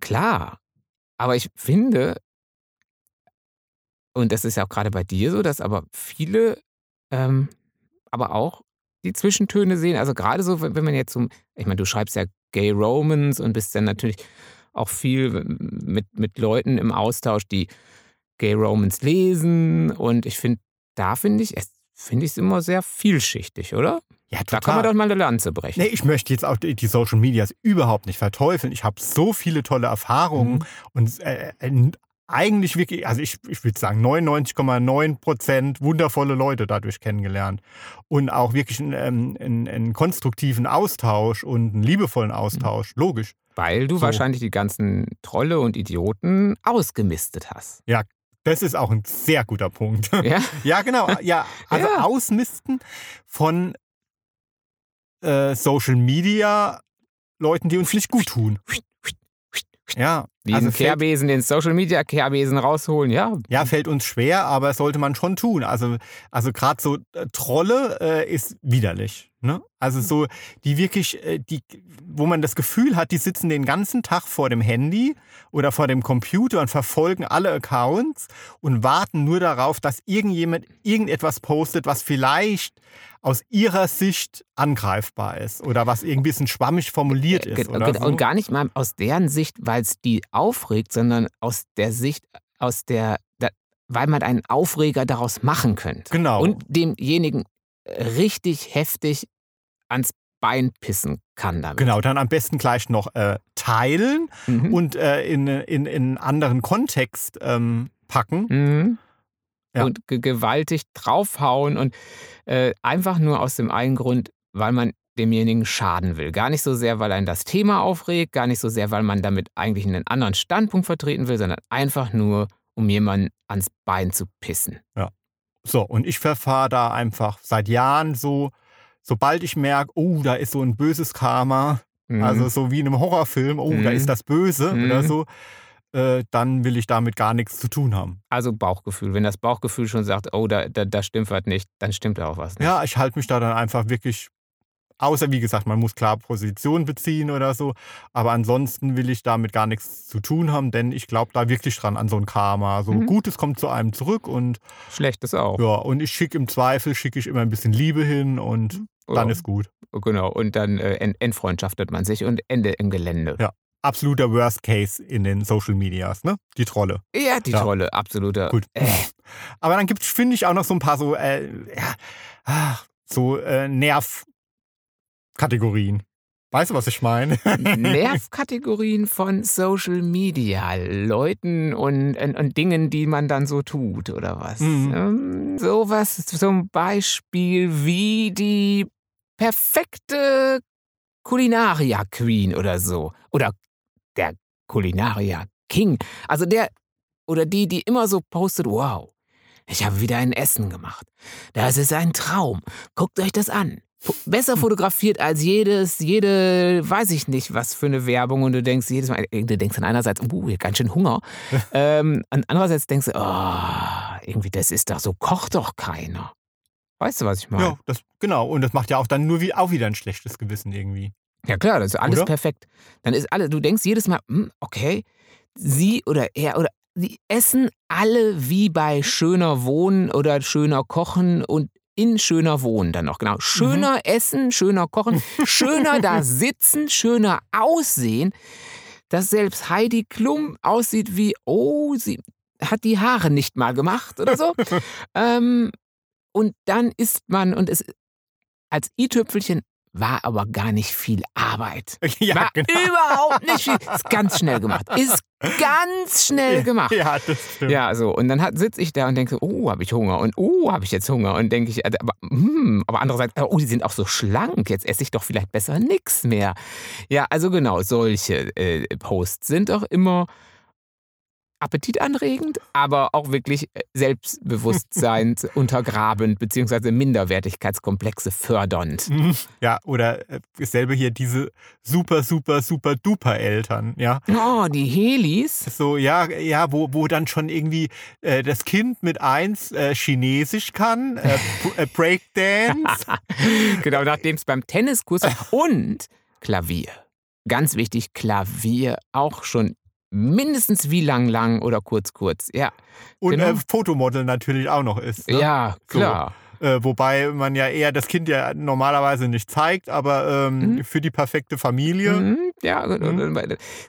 Klar. Aber ich finde, und das ist ja auch gerade bei dir so, dass aber viele, ähm, aber auch die Zwischentöne sehen. Also gerade so, wenn wenn man jetzt so, ich meine, du schreibst ja Gay Romans und bist dann natürlich auch viel mit, mit Leuten im Austausch, die Gay Romans lesen. Und ich finde, da finde ich, es finde ich es immer sehr vielschichtig, oder? Ja, Da kann man doch mal eine Lanze brechen. Nee, ich möchte jetzt auch die die Social Medias überhaupt nicht verteufeln. Ich habe so viele tolle Erfahrungen Mhm. und äh, äh, eigentlich wirklich, also ich, ich würde sagen 99,9 Prozent wundervolle Leute dadurch kennengelernt und auch wirklich einen, ähm, einen, einen konstruktiven Austausch und einen liebevollen Austausch, logisch. Weil du So. wahrscheinlich die ganzen Trolle und Idioten ausgemistet hast. Das ist auch ein sehr guter Punkt. Ja? Ja, genau. Ja, also Ja. Ausmisten von äh, Social Media Leuten, die uns nicht gut tun. Ja, Wie also Kehrbesen, den Social Media Kehrbesen rausholen, ja. ja, fällt uns schwer, aber sollte man schon tun. Also, also gerade so äh, Trolle äh, ist widerlich. Ne? Also so, die wirklich, äh, die, wo man das Gefühl hat, die sitzen den ganzen Tag vor dem Handy oder vor dem Computer und verfolgen alle Accounts und warten nur darauf, dass irgendjemand irgendetwas postet, was vielleicht aus ihrer Sicht angreifbar ist oder was irgendwie ein bisschen schwammig formuliert Ge- ist. Oder ge- so. Und gar nicht mal aus deren Sicht, weil es die aufregt, sondern aus der Sicht, aus der, da, weil man einen Aufreger daraus machen könnte. Genau. Und demjenigen äh, richtig heftig ans Bein pissen kann damit. Genau, dann am besten gleich noch äh, teilen Mhm. und äh, in, in, in einen anderen Kontext ähm, packen. Mhm. Ja. Und ge gewaltig draufhauen und äh, einfach nur aus dem einen Grund, weil man demjenigen schaden will. Gar nicht so sehr, weil einen das Thema aufregt, gar nicht so sehr, weil man damit eigentlich einen anderen Standpunkt vertreten will, sondern einfach nur, um jemanden ans Bein zu pissen. So, und ich verfahre da einfach seit Jahren so, sobald ich merke, oh, da ist so ein böses Karma, Mhm. also so wie in einem Horrorfilm, oh, da Mhm. ist das Böse Mhm. oder so, äh, dann will ich damit gar nichts zu tun haben. also Bauchgefühl. Wenn das Bauchgefühl schon sagt, oh, da, da, da stimmt was nicht, dann stimmt da auch was nicht. Ja, ich halte mich da dann einfach wirklich, außer wie gesagt, man muss klar Position beziehen oder so, aber ansonsten will ich damit gar nichts zu tun haben, denn ich glaube da wirklich dran an so ein Karma. So Mhm. Gutes kommt zu einem zurück und Schlechtes auch. ja, und ich schicke im Zweifel, schicke ich immer ein bisschen Liebe hin und dann Ja. ist gut. Genau. Und dann äh, ent entfreundschaftet man sich und Ende im Gelände. Ja. Absoluter Worst Case in den Social Medias, ne? Die Trolle. Ja, die Ja. Trolle, absoluter. Gut. Äh, Aber dann gibt es, finde ich, auch noch so ein paar so, äh, ja, ah, so äh, Nervkategorien. Weißt du, was ich meine? Nervkategorien von Social Media, Leuten und, und, und Dingen, die man dann so tut, oder was? Mhm. Ähm, sowas zum Beispiel wie die perfekte Kulinaria Queen oder so. Oder der Kulinaria King. Also der oder die, die immer so postet, wow, ich habe wieder ein Essen gemacht. Das ist ein Traum. Guckt euch das an. Besser fotografiert als jedes, jede, weiß ich nicht, was für eine Werbung. Und du denkst jedes Mal, äh, du denkst dann einerseits, uh, hier ganz schön Hunger. ähm, und andererseits denkst du, oh, irgendwie, das ist doch so, kocht doch keiner. Weißt du, was ich meine? Ja, das, genau. Und das macht ja auch dann nur wie, auch wieder ein schlechtes Gewissen irgendwie. Ja klar, das ist alles Oder? perfekt. Dann ist alles, du denkst jedes Mal, hm, okay, sie oder er oder sie essen alle wie bei schöner Wohnen oder schöner Kochen und in schöner Wohnen dann noch, genau. Schöner essen, schöner kochen, schöner da sitzen, schöner aussehen, dass selbst Heidi Klum aussieht wie, oh, sie hat die Haare nicht mal gemacht oder so. ähm, und dann isst man und es als i-Tüpfelchen war aber gar nicht viel Arbeit. ja, war genau. überhaupt nicht viel. Ist ganz schnell gemacht. Ist ganz schnell gemacht. Ja, das stimmt. Ja, so. Und dann sitze ich da und denke, oh, habe ich Hunger. Und oh, habe ich jetzt Hunger. Und denke ich, äh, aber, hm, aber andererseits, oh, die sind auch so schlank. Jetzt esse ich doch vielleicht besser nichts mehr. Ja, also genau, solche äh, Posts sind doch immer appetitanregend, aber auch wirklich äh, Selbstbewusstsein untergrabend, beziehungsweise Minderwertigkeitskomplexe fördernd. Mhm. Ja, oder äh, dasselbe hier, diese super, super, super duper Eltern, ja. Oh, die Helis. So, ja, ja, wo, wo dann schon irgendwie äh, das Kind mit eins äh, Chinesisch kann, äh, äh, Breakdance. genau, nachdem es beim Tenniskurs und Klavier. Ganz wichtig, Klavier auch schon mindestens wie lang, lang oder kurz, kurz. Ja, Und Genau. äh, Fotomodel natürlich auch noch ist. Ne? ja So. klar. Äh, wobei man ja eher das Kind ja normalerweise nicht zeigt, aber ähm, Mhm. für die perfekte Familie. Mhm, ja, und,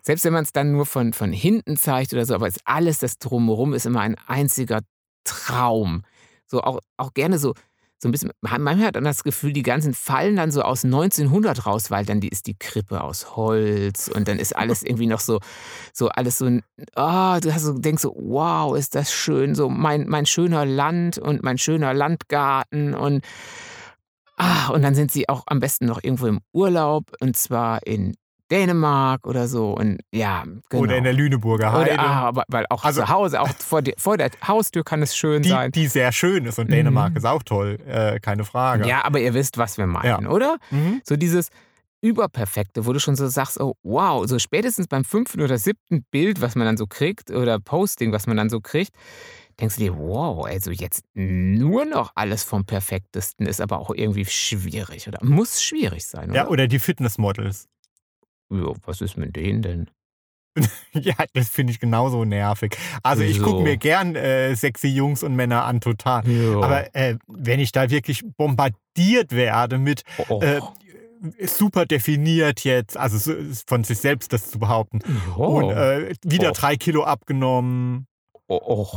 selbst wenn man es dann nur von, von hinten zeigt oder so, aber es alles das Drumherum ist immer ein einziger Traum. So auch, auch gerne so, so ein bisschen, manchmal hat man das Gefühl, die ganzen fallen dann so aus 1900 raus, weil dann die, ist die Krippe aus Holz und dann ist alles irgendwie noch so, so alles so, ein- ah, du hast so, denkst so, wow, ist das schön, so mein, mein schöner Land und mein schöner Landgarten und Ah, und dann sind sie auch am besten noch irgendwo im Urlaub und zwar in Dänemark oder so und ja, genau. Oder in der Lüneburger Heide. Oder, ah, aber- weil auch Also- zu Hause, auch vor, der- vor der Haustür kann es schön die, sein. die sehr schön ist und Dänemark Mhm. ist auch toll, äh, keine Frage. Ja, aber ihr wisst, was wir meinen, oder? Mhm. So dieses Überperfekte, wo du schon so sagst, oh wow, so spätestens beim fünften oder siebten Bild, was man dann so kriegt, oder Posting, was man dann so kriegt, denkst du dir, wow, also jetzt nur noch alles vom Perfektesten ist aber auch irgendwie schwierig oder muss schwierig sein, oder? Ja, oder die Fitnessmodels. Ja, was ist mit denen denn? Ja, das finde ich genauso nervig. Also ich gucke mir gern äh, sexy Jungs und Männer an, total. Ja. Aber äh, wenn ich da wirklich bombardiert werde mit oh, äh, super definiert jetzt, also so- von sich selbst das zu behaupten, ja. und äh, wieder Oh. drei Kilo abgenommen, oh, oh.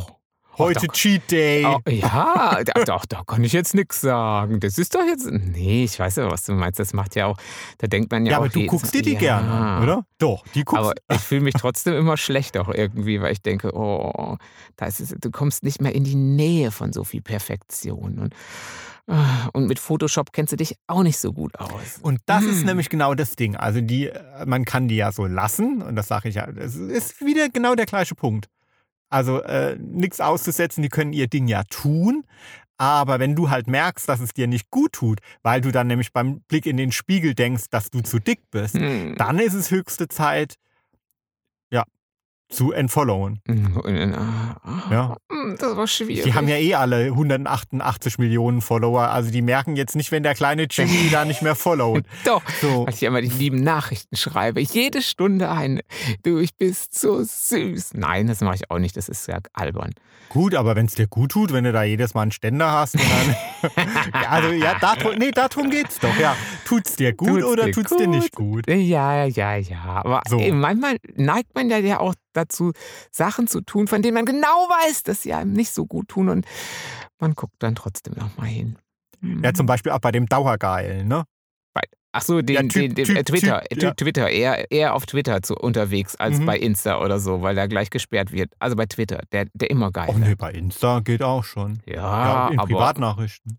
Heute Ach, Cheat Day. Oh, ja, da, doch, da kann ich jetzt nichts sagen. Das ist doch jetzt. Nee, ich weiß ja, was du meinst. Das macht ja auch. Da denkt man ja, ja, auch. aber du guckst dir die ja. gerne oder? Doch, die guckst Aber ich fühle mich trotzdem immer schlecht auch irgendwie, weil ich denke, oh, da ist es, du kommst nicht mehr in die Nähe von so viel Perfektion. Und, ah, und mit Photoshop kennst du dich auch nicht so gut aus. Und das ist Hm. nämlich genau das Ding. Also die, äh, man kann die ja so lassen und das sage ich ja, es ist wieder genau der gleiche Punkt. Also äh, nichts auszusetzen, die können ihr Ding ja tun, aber wenn du halt merkst, dass es dir nicht gut tut, weil du dann nämlich beim Blick in den Spiegel denkst, dass du zu dick bist, Hm. dann ist es höchste Zeit, zu entfollowen. Ah, ah, Ja. hm, Das war schwierig. Die haben ja eh alle 188 Millionen Follower, also die merken jetzt nicht, wenn der kleine Jimmy da nicht mehr followt. Doch, So. weil ich immer die lieben Nachrichten schreibe. Jede Stunde eine. Du, ich bist so süß. Nein, das mache ich auch nicht. Das ist ja albern. Gut, aber wenn es dir gut tut, wenn du da jedes Mal einen Ständer hast, Ja, also ja, darum, nee, darum geht's doch. Ja, tut's dir gut Tut's oder dir tut's dir nicht gut? Ja, ja, ja. Aber So. äh, manchmal neigt man ja auch dazu, Sachen zu tun, von denen man genau weiß, dass sie einem nicht so gut tun. Und man guckt dann trotzdem noch mal hin. Ja, zum Beispiel auch bei dem Dauergeilen, ne? Ach so, den, Ja, den, Typ- den Typ- äh, Twitter, Typ, Typ, ja. Twitter, eher, eher auf Twitter zu, unterwegs als Mhm. bei Insta oder so, weil er gleich gesperrt wird. Also bei Twitter, der, der immer geil. Oh nee, bei Insta geht auch schon. Ja, Ja, in aber Privatnachrichten.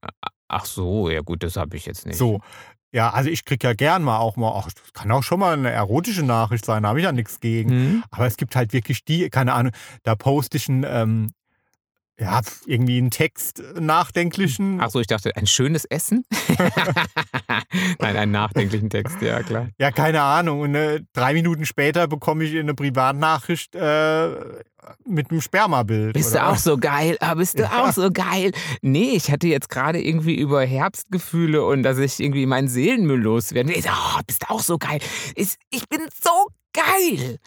ach so, ja gut, das habe ich jetzt nicht. So. Ja, also ich krieg ja gern mal auch mal, ach, das kann auch schon mal eine erotische Nachricht sein, da habe ich ja nichts gegen. Hm? Aber es gibt halt wirklich die, keine Ahnung, da poste ich einen, ähm, ja, irgendwie einen Text, äh, nachdenklichen. Ach so, ich dachte, ein schönes Essen? Nein, einen nachdenklichen Text, ja klar. Ja, keine Ahnung. Und äh, drei Minuten später bekomme ich eine Privatnachricht äh, mit einem Spermabild. Bist oder du auch so geil? Ah, bist du Ja. auch so geil? Nee, ich hatte jetzt gerade irgendwie über Herbstgefühle und dass ich irgendwie meinen Seelenmüll loswerden will. Ich so, oh, bist du auch so geil? Ich, ich bin so geil.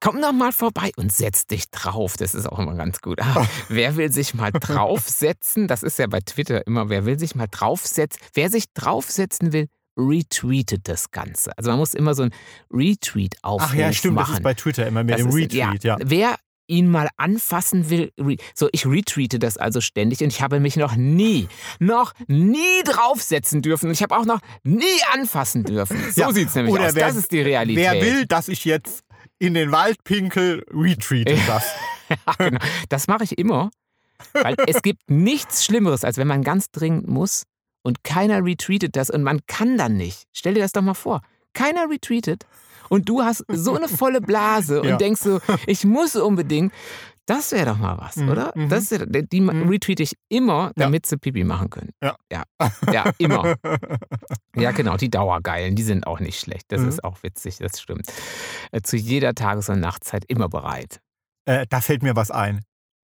Komm doch mal vorbei und setz dich drauf. Das ist auch immer ganz gut. Ah, wer will sich mal draufsetzen? Das ist ja bei Twitter immer, wer will sich mal draufsetzen? Wer sich draufsetzen will, retweetet das Ganze. Also man muss immer so ein Retweet-Aufruf Ach ja, stimmt, machen. das ist bei Twitter immer mit Das dem ist- Retweet, ja. Wer ihn mal anfassen will, so ich retweete das also ständig und ich habe mich noch nie, noch nie draufsetzen dürfen und ich habe auch noch nie anfassen dürfen. So Ja, sieht's nämlich oder aus. wer- das ist die Realität. Wer will, dass ich jetzt in den Wald pinkel, retweete das. Ja, genau. Das mache ich immer, weil es gibt nichts Schlimmeres, als wenn man ganz dringend muss und keiner retweetet das und man kann dann nicht. Stell dir das doch mal vor. Keiner retweetet und du hast so eine volle Blase Ja. und denkst so, ich muss unbedingt. Das wäre doch mal was, Mhm, oder? mhm. Das wär, die Mhm. retweete ich immer, damit sie Pipi machen können. Ja. Ja, ja immer. Ja, genau, die Dauergeilen, die sind auch nicht schlecht. Das Mhm. ist auch witzig, das stimmt. Äh, Zu jeder Tages- und Nachtzeit immer bereit. äh, da fällt mir was ein.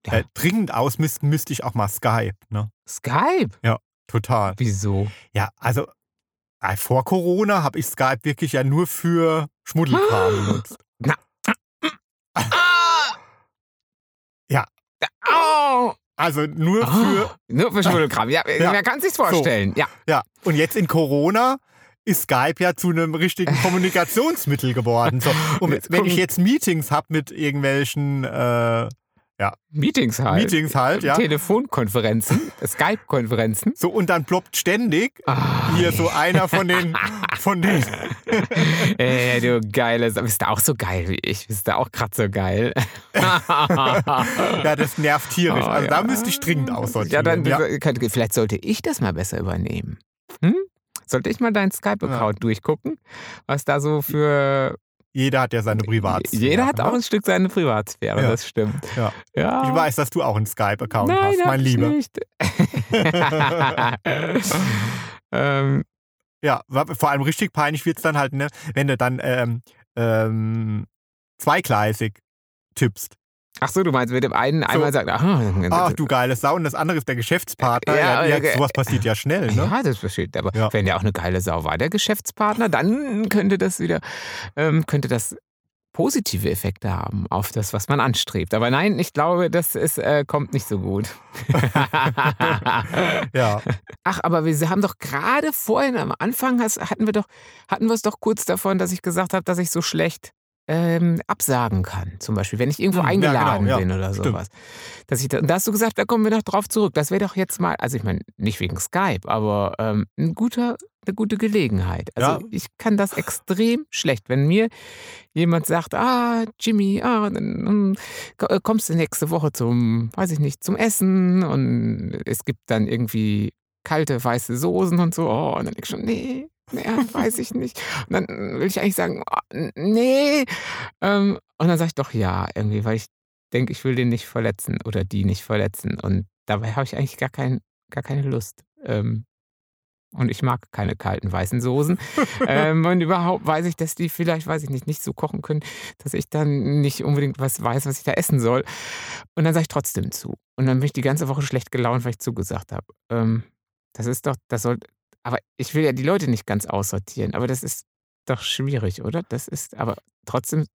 Ja. Äh, dringend aus müß- müsste ich auch mal Skype, ne? Skype? Total. Wieso? Ja, also vor Corona habe ich Skype wirklich ja nur für Schmuddelkram benutzt. Ah! Ja. Oh! Also nur für, Ah, nur für Schmuddelkram. Ja, Ja. man kann sich's vorstellen. Ja. ja. Und jetzt in Corona ist Skype ja zu einem richtigen Kommunikationsmittel geworden. So. Und wenn ich jetzt Meetings habe mit irgendwelchen äh, Meetings halt. Meetings halt, ja. Telefonkonferenzen, Skype-Konferenzen. So, und dann ploppt ständig Ah, hier so einer von den, von den, Ey, du geiles. Bist du auch so geil wie ich? Bist du auch gerade so geil? ja, das nervt tierisch. Oh, Also da ja. müsste ich dringend Ja, aussortieren. dann ja. könnte, vielleicht sollte ich das mal besser übernehmen. Hm? Sollte ich mal deinen Skype-Account durchgucken, was da so für. Jeder hat ja seine Privatsphäre. Jeder hat ne? auch ein Stück seine Privatsphäre, Ja. das stimmt. Ja. Ja. Ich weiß, dass du auch einen Skype-Account hast, mein Lieber. nicht. ähm, Ja, vor allem richtig peinlich wird es dann halt, ne, wenn du dann ähm, ähm, zweigleisig tippst. Ach so, du meinst mit dem einen einmal sagt, ah, Ach du geile Sau, und das andere ist der Geschäftspartner. Ja, Ja, ja, sowas passiert ja schnell, ne? Ja, das versteht. Aber Ja. wenn der auch eine geile Sau war, der Geschäftspartner, dann könnte das wieder, ähm, könnte das positive Effekte haben auf das, was man anstrebt. Aber nein, ich glaube, das ist, äh, kommt nicht so gut. Ja. Ach, aber wir haben doch gerade vorhin am Anfang hatten wir doch, hatten wir es doch kurz davon, dass ich gesagt habe, dass ich so schlecht ähm, absagen kann. Zum Beispiel, wenn ich irgendwo Hm, ja, eingeladen genau, ja, bin oder stimmt. sowas. Dass ich da, und da hast du gesagt, da kommen wir noch drauf zurück. Das wäre doch jetzt mal, also ich meine, nicht wegen Skype, aber ähm, ein guter, eine gute Gelegenheit. Also Ja. ich kann das extrem schlecht. Wenn mir jemand sagt, ah, Jimmy, ah, ko- äh, kommst du nächste Woche zum, weiß ich nicht, zum Essen und es gibt dann irgendwie kalte weiße Soßen und so. Oh, und dann denke ich schon, nee, nee, weiß ich nicht. Und dann will ich eigentlich sagen, oh, nee. Ähm, und dann sage ich doch ja, irgendwie, weil ich denke, ich will den nicht verletzen oder die nicht verletzen. Und dabei habe ich eigentlich gar, kein, gar keine Lust. Ähm, und ich mag keine kalten weißen Soßen. ähm, und überhaupt weiß ich, dass die vielleicht, weiß ich nicht, nicht so kochen können, dass ich dann nicht unbedingt was weiß, was ich da essen soll. Und dann sage ich trotzdem zu. Und dann bin ich die ganze Woche schlecht gelaunt, weil ich zugesagt habe. Das ist doch, das soll, aber ich will ja die Leute nicht ganz aussortieren, aber das ist doch schwierig, oder? Das ist, aber trotzdem,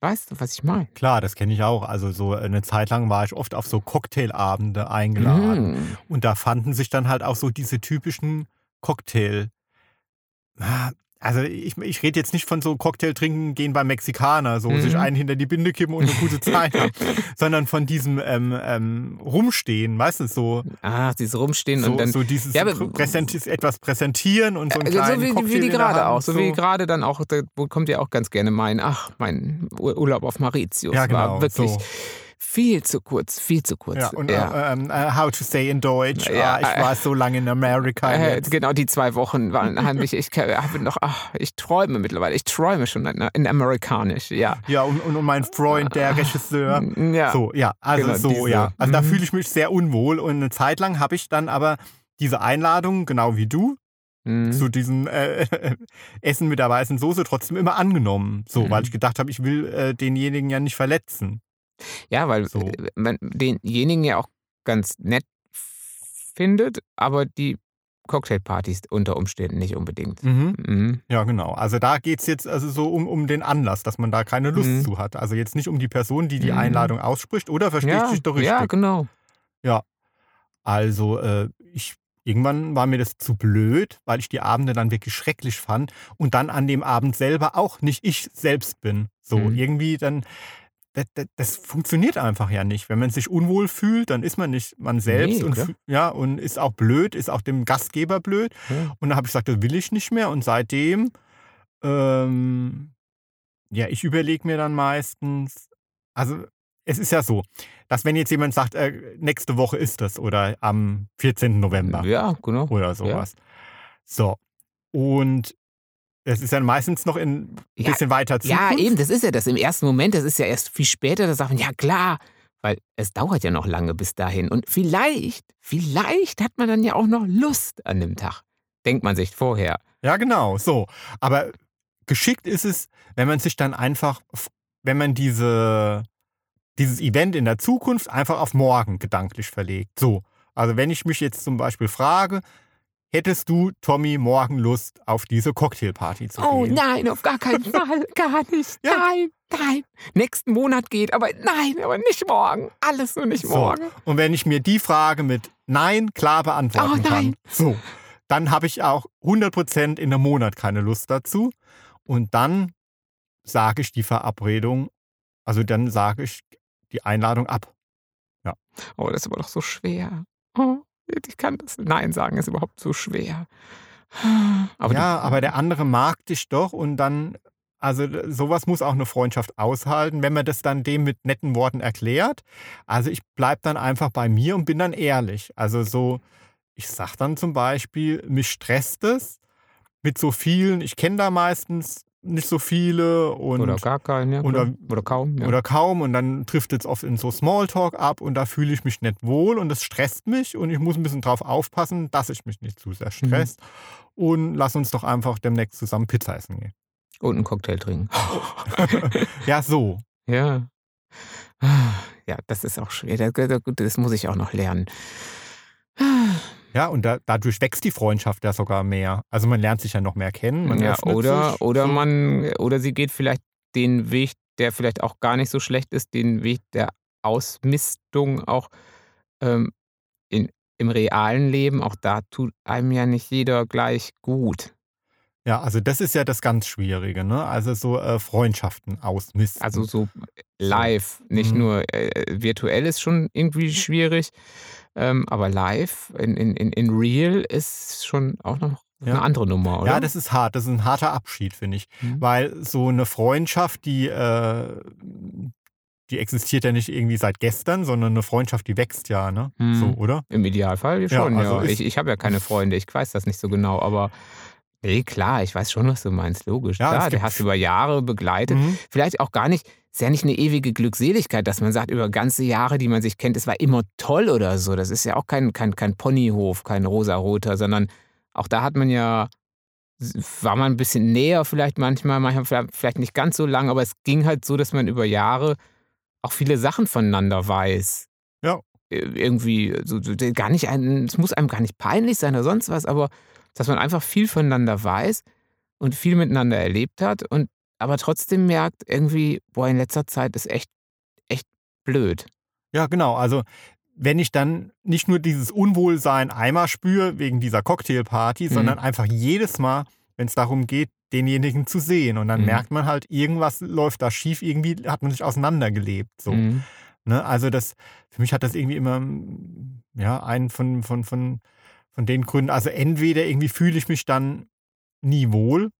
weißt du, was ich meine? Klar, das kenne ich auch. Also so eine Zeit lang war ich oft auf so Cocktailabende eingeladen. Mm. Und da fanden sich dann halt auch so diese typischen Cocktail. Also ich, ich rede jetzt nicht von so Cocktail trinken gehen beim Mexikaner, so Mhm. sich einen hinter die Binde kippen und eine gute Zeit haben, sondern von diesem ähm, ähm, Rumstehen, meistens so, Ah, dieses Rumstehen so, und dann. so dieses Ja, aber- präsenti etwas präsentieren und so einen Äh, so wie, Cocktail wie die gerade auch, so, wie so. gerade dann auch, da kommt ja auch ganz gerne mein, ach, mein Ur- Urlaub auf Mauritius Ja, genau, war wirklich so. Viel zu kurz, viel zu kurz. Ja, und ja. Äh, ähm, äh, how to say in Deutsch, Ja, ah, ich äh, war so lange in Amerika Äh, genau, die zwei Wochen waren heimlich. Ich habe noch, ach, ich träume mittlerweile. Ich träume schon in, in Amerikanisch, ja. Ja, und, und, mein Freund, der Regisseur. Ja. So, ja, also Genau, so, diese. ja. Also da Mhm. fühle ich mich sehr unwohl und eine Zeit lang habe ich dann aber diese Einladung, genau wie du, Mhm. zu diesem äh, Essen mit der weißen Soße trotzdem immer angenommen. So, Mhm. weil ich gedacht habe, ich will äh, denjenigen ja nicht verletzen. Ja, weil So. äh, man denjenigen ja auch ganz nett findet, aber die Cocktailpartys unter Umständen nicht unbedingt. Mhm. Ja, genau. Also da geht es jetzt also so um, um den Anlass, dass man da keine Lust Mhm. zu hat. Also jetzt nicht um die Person, die die Mhm. Einladung ausspricht, oder verstehe ich Ja, dich doch richtig? ja, genau. Also äh, ich irgendwann war mir das zu blöd, weil ich die Abende dann wirklich schrecklich fand und dann an dem Abend selber auch nicht ich selbst bin. So Mhm. irgendwie dann das, das, das funktioniert einfach ja nicht. Wenn man sich unwohl fühlt, dann ist man nicht man selbst Nee, und ja und ist auch blöd, ist auch dem Gastgeber blöd. Ja. Und dann habe ich gesagt, das will ich nicht mehr. Und seitdem, ähm, ja, ich überlege mir dann meistens, also es ist ja so, dass wenn jetzt jemand sagt, äh, nächste Woche ist das oder am 14. November Ja, genau. oder sowas. So. Und es ist dann meistens noch in ein Ja, bisschen weiter Zukunft. Ja, eben, das ist ja das. Im ersten Moment, das ist ja erst viel später, da sagt man, ja klar, weil es dauert ja noch lange bis dahin. Und vielleicht, vielleicht hat man dann ja auch noch Lust an dem Tag. Denkt man sich vorher. Ja, genau, so. Aber geschickt ist es, wenn man sich dann einfach, wenn man diese, dieses Event in der Zukunft einfach auf morgen gedanklich verlegt. So. Also wenn ich mich jetzt zum Beispiel frage, hättest du, Tommy, morgen Lust auf diese Cocktailparty zu Oh gehen? nein, auf gar keinen Fall, gar nicht. Ja. Nein, nein. Nächsten Monat geht, aber nein, aber nicht morgen. Alles nur nicht So. morgen. Und wenn ich mir die Frage mit Nein klar beantworten Oh, nein. kann, so, dann habe ich auch 100% in einem Monat keine Lust dazu. Und dann sage ich die Verabredung, also dann sage ich die Einladung ab. Oh, das ist aber doch so schwer. Oh, ich kann das. Nein sagen ist überhaupt so schwer. Aber ja, du, aber der andere mag dich doch und dann, also sowas muss auch eine Freundschaft aushalten, wenn man das dann dem mit netten Worten erklärt. Also ich bleibe dann einfach bei mir und bin dann ehrlich. Also so, ich sag dann zum Beispiel, mich stresst es mit so vielen, ich kenne da meistens nicht so viele und oder gar keinen, ja. oder- oder kaum. Ja. oder kaum und dann trifft es oft in so Smalltalk ab und da fühle ich mich nicht wohl und das stresst mich und ich muss ein bisschen drauf aufpassen, dass ich mich nicht zu sehr Mhm. stresst und lass uns doch einfach demnächst zusammen Pizza essen gehen. Und einen Cocktail trinken. Ja, so. ja. Ja, das ist auch schwer. Das muss ich auch noch lernen. Ja, und da, dadurch wächst die Freundschaft ja sogar mehr. Also man lernt sich ja noch mehr kennen. Man Ja, oder, sich oder man, oder sie geht vielleicht den Weg, der vielleicht auch gar nicht so schlecht ist, den Weg der Ausmistung auch ähm, in, im realen Leben. Auch da tut einem ja nicht jeder gleich gut. Ja, also das ist ja das ganz Schwierige, ne? Also so äh, Freundschaften ausmisten. Also so live, nicht Mhm. nur äh, virtuell ist schon irgendwie schwierig, ähm, aber live in, in, in, in real ist schon auch noch Ja. eine andere Nummer, oder? Ja, das ist hart. Das ist ein harter Abschied, finde ich. Mhm. Weil so eine Freundschaft, die, äh, die existiert ja nicht irgendwie seit gestern, sondern eine Freundschaft, die wächst ja, ne? Mhm. So, oder? Im Idealfall Ja, schon, ja. also ist- ich ich habe ja keine Freunde, ich weiß das nicht so genau, aber nee, klar, ich weiß schon, was du meinst, logisch. Ja, klar, der hast du über Jahre begleitet. Mhm. Vielleicht auch gar nicht, ist ja nicht eine ewige Glückseligkeit, dass man sagt, über ganze Jahre, die man sich kennt, es war immer toll oder so. Das ist ja auch kein, kein, kein Ponyhof, kein rosaroter, sondern auch da hat man ja, war man ein bisschen näher vielleicht manchmal, manchmal vielleicht nicht ganz so lang, aber es ging halt so, dass man über Jahre auch viele Sachen voneinander weiß. Ja. Irgendwie, so, so, gar nicht, ein, es muss einem gar nicht peinlich sein oder sonst was, aber dass man einfach viel voneinander weiß und viel miteinander erlebt hat und aber trotzdem merkt irgendwie, boah, in letzter Zeit ist echt, echt blöd. Ja, genau. Also wenn ich dann nicht nur dieses Unwohlsein einmal spüre wegen dieser Cocktailparty, Mhm. sondern einfach jedes Mal, wenn es darum geht, denjenigen zu sehen. Und dann Mhm. merkt man halt, irgendwas läuft da schief, irgendwie hat man sich auseinandergelebt. So. Mhm. Ne? Also das, für mich hat das irgendwie immer, mm, ja, einen von, von, von, von den Gründen, also entweder irgendwie fühle ich mich dann nie wohl,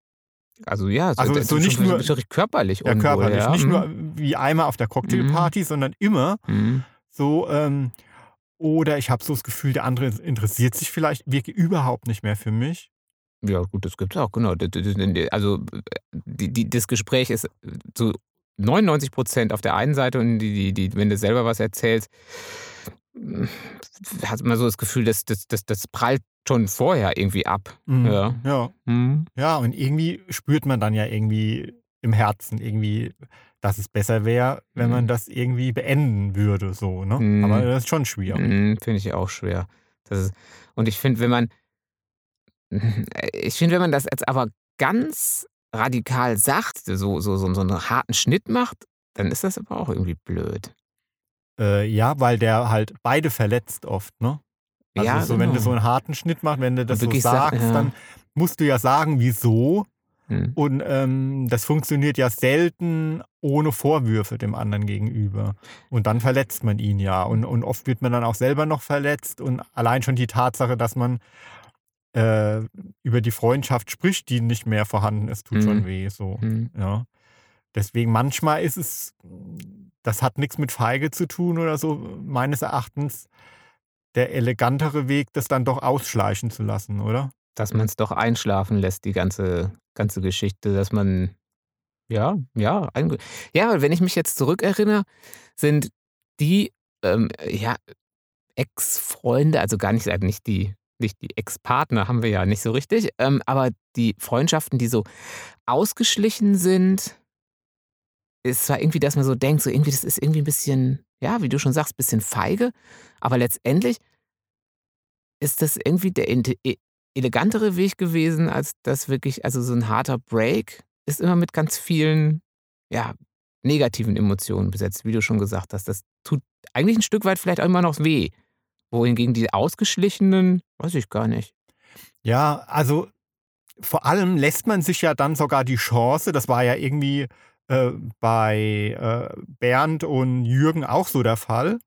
Also ja, Also das so nicht schon nur- richtig körperlich ja, unwohl, körperlich, ja. nicht Mhm. nur wie einmal auf der Cocktailparty, sondern immer Mhm. so, ähm, oder ich habe so das Gefühl, der andere interessiert sich vielleicht wirklich überhaupt nicht mehr für mich. Ja, gut, das gibt es auch, genau. Also die, die, das Gespräch ist zu 99 Prozent auf der einen Seite und die, die, die, wenn du selber was erzählst, hat man so das Gefühl, dass das, das, das prallt schon vorher irgendwie ab. Mhm. Ja. ja. Mhm. Ja, und irgendwie spürt man dann ja irgendwie im Herzen irgendwie, dass es besser wäre, wenn man Mhm. das irgendwie beenden würde, so, ne? Mhm. Aber das ist schon schwierig. Mhm, finde ich auch schwer. Das ist, und ich finde, wenn man, ich finde, wenn man das jetzt aber ganz radikal sagt, so, so, so, so einen harten Schnitt macht, dann ist das aber auch irgendwie blöd. Äh, ja, weil der halt beide verletzt oft, ne? Also ja, so, wenn du genau. so einen harten Schnitt machst, wenn du das so sag- sagst, ja. dann musst du ja sagen, wieso. Hm. Und ähm, das funktioniert ja selten ohne Vorwürfe dem anderen gegenüber. Und dann verletzt man ihn ja. Und, und oft wird man dann auch selber noch verletzt. Und allein schon die Tatsache, dass man äh, über die Freundschaft spricht, die nicht mehr vorhanden ist, tut Mhm. schon weh. So. Hm. Ja. Deswegen manchmal ist es, das hat nichts mit Feige zu tun oder so, meines Erachtens der elegantere Weg, das dann doch ausschleichen zu lassen, oder? Dass man es doch einschlafen lässt, die ganze, ganze Geschichte, dass man, ja, ja, ein- ja, wenn ich mich jetzt zurückerinnere, sind die, ähm, ja, Ex-Freunde, also gar nicht, also nicht die, nicht die Ex-Partner haben wir ja nicht so richtig, ähm, aber die Freundschaften, die so ausgeschlichen sind, ist zwar irgendwie, dass man so denkt, so irgendwie, das ist irgendwie ein bisschen, ja, wie du schon sagst, ein bisschen feige, aber letztendlich ist das irgendwie der e- elegantere Weg gewesen, als das wirklich, also so ein harter Break ist immer mit ganz vielen, ja, negativen Emotionen besetzt, wie du schon gesagt hast. Das tut eigentlich ein Stück weit vielleicht auch immer noch weh. Wohingegen die ausgeschlichenen, weiß ich gar nicht. Ja, also vor allem lässt man sich ja dann sogar die Chance, das war ja irgendwie äh, bei äh, Bernd und Jürgen auch so der Fall,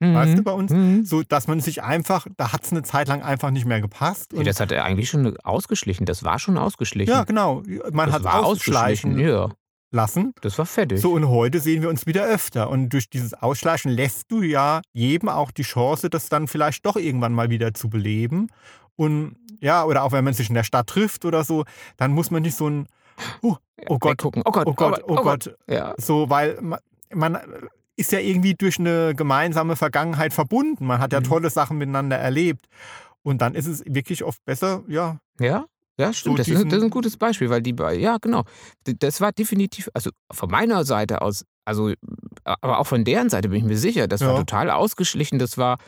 weißt du, bei uns, Mhm. so dass man sich einfach, da hat es eine Zeit lang einfach nicht mehr gepasst. Nee, Und, das hat er eigentlich schon ausgeschlichen. Das war schon ausgeschlichen. ja, genau, man das hat war ausschleichen Ja, lassen. das war fertig. So, und heute sehen wir uns wieder öfter. Und durch dieses Ausschleichen lässt du ja jedem auch die Chance, das dann vielleicht doch irgendwann mal wieder zu beleben. Und ja, oder auch wenn man sich in der Stadt trifft oder so, dann muss man nicht so ein, oh, oh Gott, Weggucken. Oh Gott, oh Gott, oh Gott, Ja. so, weil man, man ist ja irgendwie durch eine gemeinsame Vergangenheit verbunden. Man hat ja Mhm. tolle Sachen miteinander erlebt. Und dann ist es wirklich oft besser, ja, Ja, ja, stimmt. das, ist, das ist ein gutes Beispiel, weil die, bei- ja, genau. Das war definitiv, also von meiner Seite aus, also, aber auch von deren Seite bin ich mir sicher, das war Ja. total ausgeglichen. Das war.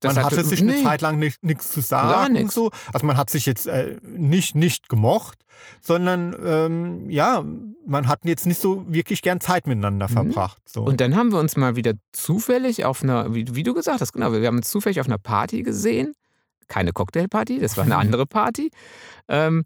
Das man hatte sich eine nee. Zeit lang nichts zu sagen. nix. So. Also man hat sich jetzt äh, nicht nicht gemocht, sondern ähm, ja, man hat jetzt nicht so wirklich gern Zeit miteinander Mhm. verbracht. So. Und dann haben wir uns mal wieder zufällig auf einer, wie, wie du gesagt hast, genau, wir haben uns zufällig auf einer Party gesehen. Keine Cocktailparty, das war eine andere Party. Ähm,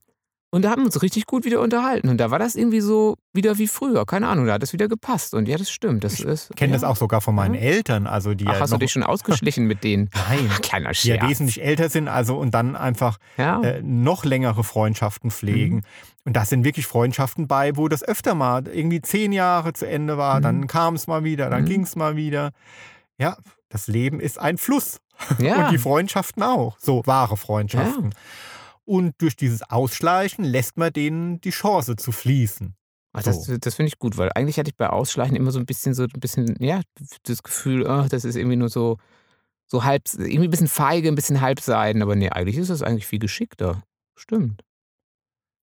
und da haben wir uns richtig gut wieder unterhalten. Und da war das irgendwie so wieder wie früher. Keine Ahnung, da hat es wieder gepasst. Und ja, das stimmt. Das ist. ich kenne ja. das auch sogar von meinen Ja. Eltern, also die Ach, ja hast du dich schon ausgeschlichen mit denen? Nein, Kleiner die ja Scherz. wesentlich älter sind, also und dann einfach Ja. äh, noch längere Freundschaften pflegen. Mhm. Und da sind wirklich Freundschaften bei, wo das öfter mal irgendwie zehn Jahre zu Ende war, Mhm. dann kam es mal wieder, dann Mhm. ging es mal wieder. Ja, das Leben ist ein Fluss. ja. Und die Freundschaften auch. So wahre Freundschaften. Und durch dieses Ausschleichen lässt man denen die Chance zu fließen. Ach, das das finde ich gut, weil eigentlich hatte ich bei Ausschleichen immer so ein bisschen so ein bisschen, ja, das Gefühl, oh, das ist irgendwie nur so, so halb, irgendwie ein bisschen feige, ein bisschen halbseiden. Aber nee, eigentlich ist das eigentlich viel geschickter. Stimmt.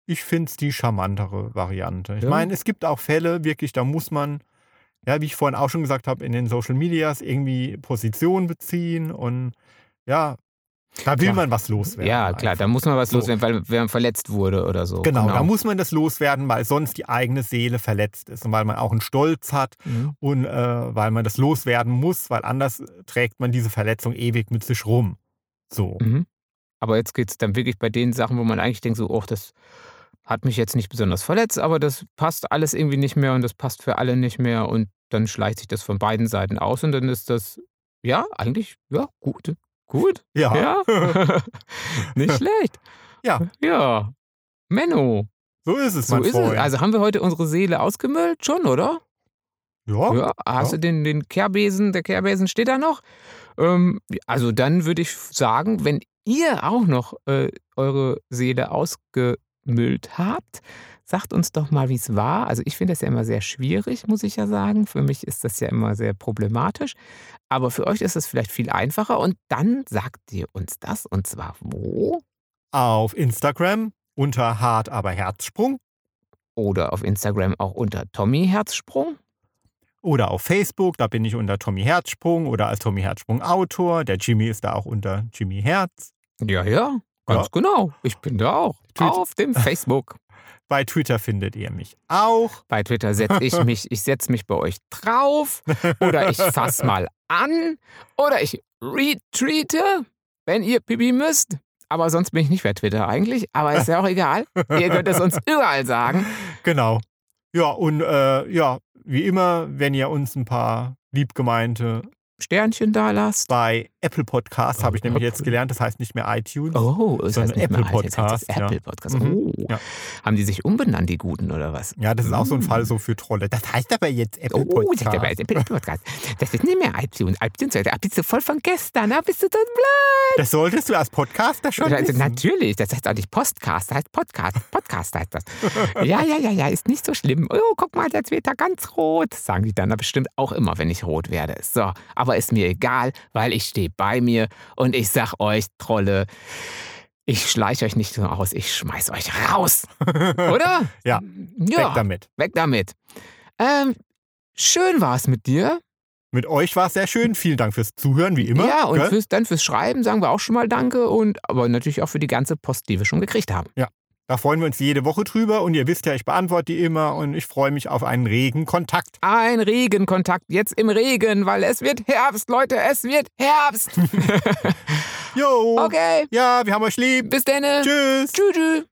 Ich finde es die charmantere Variante. Ich Ja. meine, es gibt auch Fälle, wirklich, da muss man, ja, wie ich vorhin auch schon gesagt habe, in den Social Medias irgendwie Position beziehen und ja, da will Klar. man was loswerden. ja, klar, einfach. da muss man was So. loswerden, weil wer verletzt wurde oder so. Genau, da muss man das loswerden, weil sonst die eigene Seele verletzt ist und weil man auch einen Stolz hat Mhm. und äh, weil man das loswerden muss, weil anders trägt man diese Verletzung ewig mit sich rum. So. Mhm. Aber jetzt geht es dann wirklich bei den Sachen, wo man eigentlich denkt, so, oh, das, hat mich jetzt nicht besonders verletzt, aber das passt alles irgendwie nicht mehr und das passt für alle nicht mehr und dann schleicht sich das von beiden Seiten aus und dann ist das, ja, eigentlich, ja, gut. Gut. Ja. Ja. nicht schlecht. Ja. Ja. Menno. So ist es, So ist Freund. es. Also haben wir heute unsere Seele ausgemüllt? Schon, oder? ja. Ja. Hast ja. du den, den Kehrbesen? Der Kehrbesen steht da noch. Ähm, also dann würde ich sagen, wenn ihr auch noch äh, eure Seele ausgemüllt habt, sagt uns doch mal, wie es war. Also ich finde das ja immer sehr schwierig, muss ich ja sagen. Für mich ist das ja immer sehr problematisch. Aber für euch ist es vielleicht viel einfacher. Und dann sagt ihr uns das. Und zwar wo? Auf Instagram unter Hart aber Herzsprung Oder auf Instagram auch unter Tommy Herzsprung. oder auf Facebook, da bin ich unter Tommy Herzsprung oder als Tommy Herzsprung Autor. Der Jimmy ist da auch unter Jimmy Herz. Ja, ja, ganz Ja. genau. Ich bin da auch. Auf dem Facebook. Bei Twitter findet ihr mich auch. Bei Twitter setze ich mich, ich setze mich bei euch drauf oder ich fass mal an oder ich retweete, wenn ihr Pipi müsst. Aber sonst bin ich nicht bei Twitter eigentlich, aber ist ja auch egal. Ihr könnt es uns überall sagen. Genau. Ja, und äh, ja, wie immer, wenn ihr uns ein paar liebgemeinte Sternchen da lasst. bei Apple Podcasts, habe ich nämlich jetzt gelernt, das heißt nicht mehr iTunes. Oh, das So ein heißt Apple das heißt Podcast, ja. Apple Podcast. Oh. Ja. Haben die sich umbenannt, die Guten, oder was? Ja, das ist auch so ein Mm. Fall so für Trolle. Das heißt aber jetzt Apple Oh, Podcast. sagt der Apple Podcast. Das ist nicht mehr iTunes. iTunes, da bist du voll von gestern, da bist du dann blöd. Das solltest du als Podcaster schon Also, wissen. natürlich, das heißt auch nicht Postcast, das heißt Podcast. Podcast heißt das. Ja, ja, ja, ja, ist nicht so schlimm. Oh, guck mal, jetzt wird er ganz rot, sagen die dann bestimmt auch immer, wenn ich rot werde. So, aber ist mir egal, weil ich stehe bei mir und ich sag euch, Trolle, ich schleiche euch nicht nur aus, ich schmeiß euch raus. Oder? Ja, ja. Weg damit. Weg damit. Ähm, schön war es mit dir. Mit euch war es sehr schön. Vielen Dank fürs Zuhören, wie immer. ja, und fürs, dann fürs Schreiben sagen wir auch schon mal Danke und aber natürlich auch für die ganze Post, die wir schon gekriegt haben. Da freuen wir uns jede Woche drüber. Und ihr wisst ja, ich beantworte die immer und ich freue mich auf einen regen Kontakt. Ein Regenkontakt jetzt im Regen, weil es wird Herbst, Leute, es wird Herbst. Jo. Okay, Ja, wir haben euch lieb. bis dann. Tschüss. tschüss.